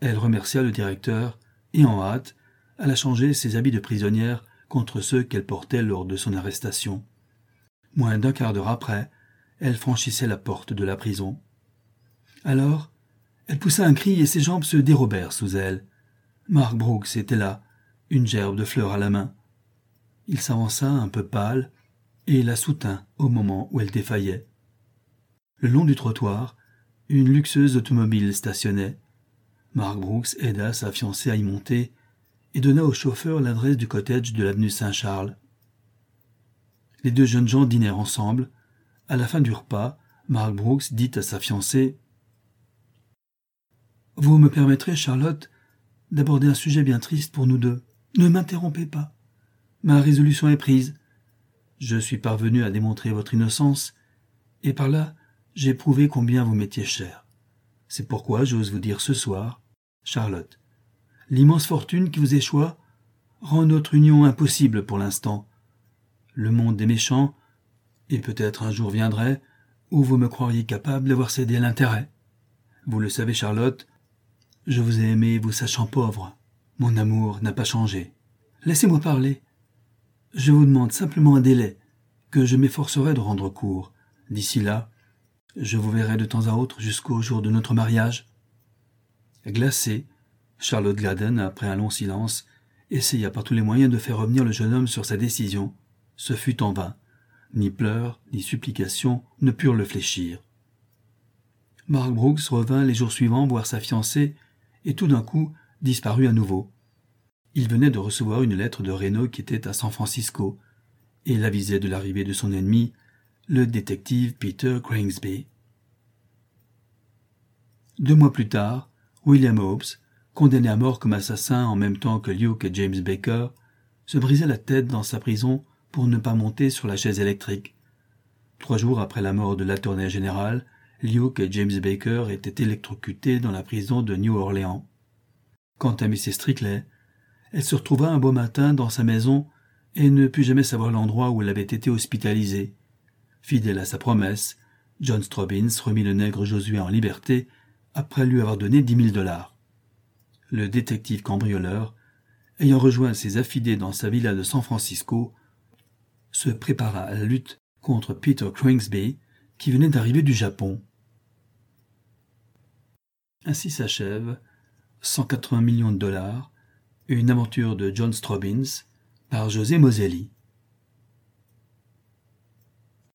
Elle remercia le directeur, et en hâte, alla changer ses habits de prisonnière contre ceux qu'elle portait lors de son arrestation. Moins d'un quart d'heure après, elle franchissait la porte de la prison. Alors, elle poussa un cri et ses jambes se dérobèrent sous elle. Mark Brooks était là, une gerbe de fleurs à la main. Il s'avança un peu pâle et la soutint au moment où elle défaillait. Le long du trottoir, une luxueuse automobile stationnait. Mark Brooks aida sa fiancée à y monter et donna au chauffeur l'adresse du cottage de l'avenue Saint-Charles. Les deux jeunes gens dînèrent ensemble. À la fin du repas, Mark Brooks dit à sa fiancée Vous me permettrez, Charlotte, d'aborder un sujet bien triste pour nous deux. Ne m'interrompez pas. Ma résolution est prise. Je suis parvenu à démontrer votre innocence, et par là j'ai prouvé combien vous m'étiez cher. C'est pourquoi j'ose vous dire ce soir, Charlotte, l'immense fortune qui vous échoua rend notre union impossible pour l'instant. Le monde des méchants, et peut-être un jour viendrait où vous me croiriez capable d'avoir cédé à l'intérêt. Vous le savez, Charlotte, je vous ai aimé vous sachant pauvre. Mon amour n'a pas changé. Laissez-moi parler. Je vous demande simplement un délai, que je m'efforcerai de rendre court. D'ici là, je vous verrai de temps à autre jusqu'au jour de notre mariage. Glacée, Charlotte Gladden, après un long silence, essaya par tous les moyens de faire revenir le jeune homme sur sa décision. Ce fut en vain. Ni pleurs, ni supplications ne purent le fléchir. Mark Brooks revint les jours suivants voir sa fiancée, et tout d'un coup disparut à nouveau. Il venait de recevoir une lettre de Reno qui était à San Francisco, et l'avisait de l'arrivée de son ennemi, le détective Peter Cranesby. Deux mois plus tard, William Hobbes, condamné à mort comme assassin en même temps que Luke et James Baker, se brisait la tête dans sa prison pour ne pas monter sur la chaise électrique. Trois jours après la mort de l'attorney général, Luke et James Baker étaient électrocutés dans la prison de New Orleans. Quant à Mrs. Strickley, elle se retrouva un beau matin dans sa maison et ne put jamais savoir l'endroit où elle avait été hospitalisée. Fidèle à sa promesse, John Strobbins remit le nègre Josué en liberté après lui avoir donné dix mille dollars. Le détective cambrioleur, ayant rejoint ses affidés dans sa villa de San Francisco, se prépara à la lutte contre Peter Crangsby, qui venait d'arriver du Japon. Ainsi s'achève 180 millions de dollars, une aventure de John Strobbins par José Moselli.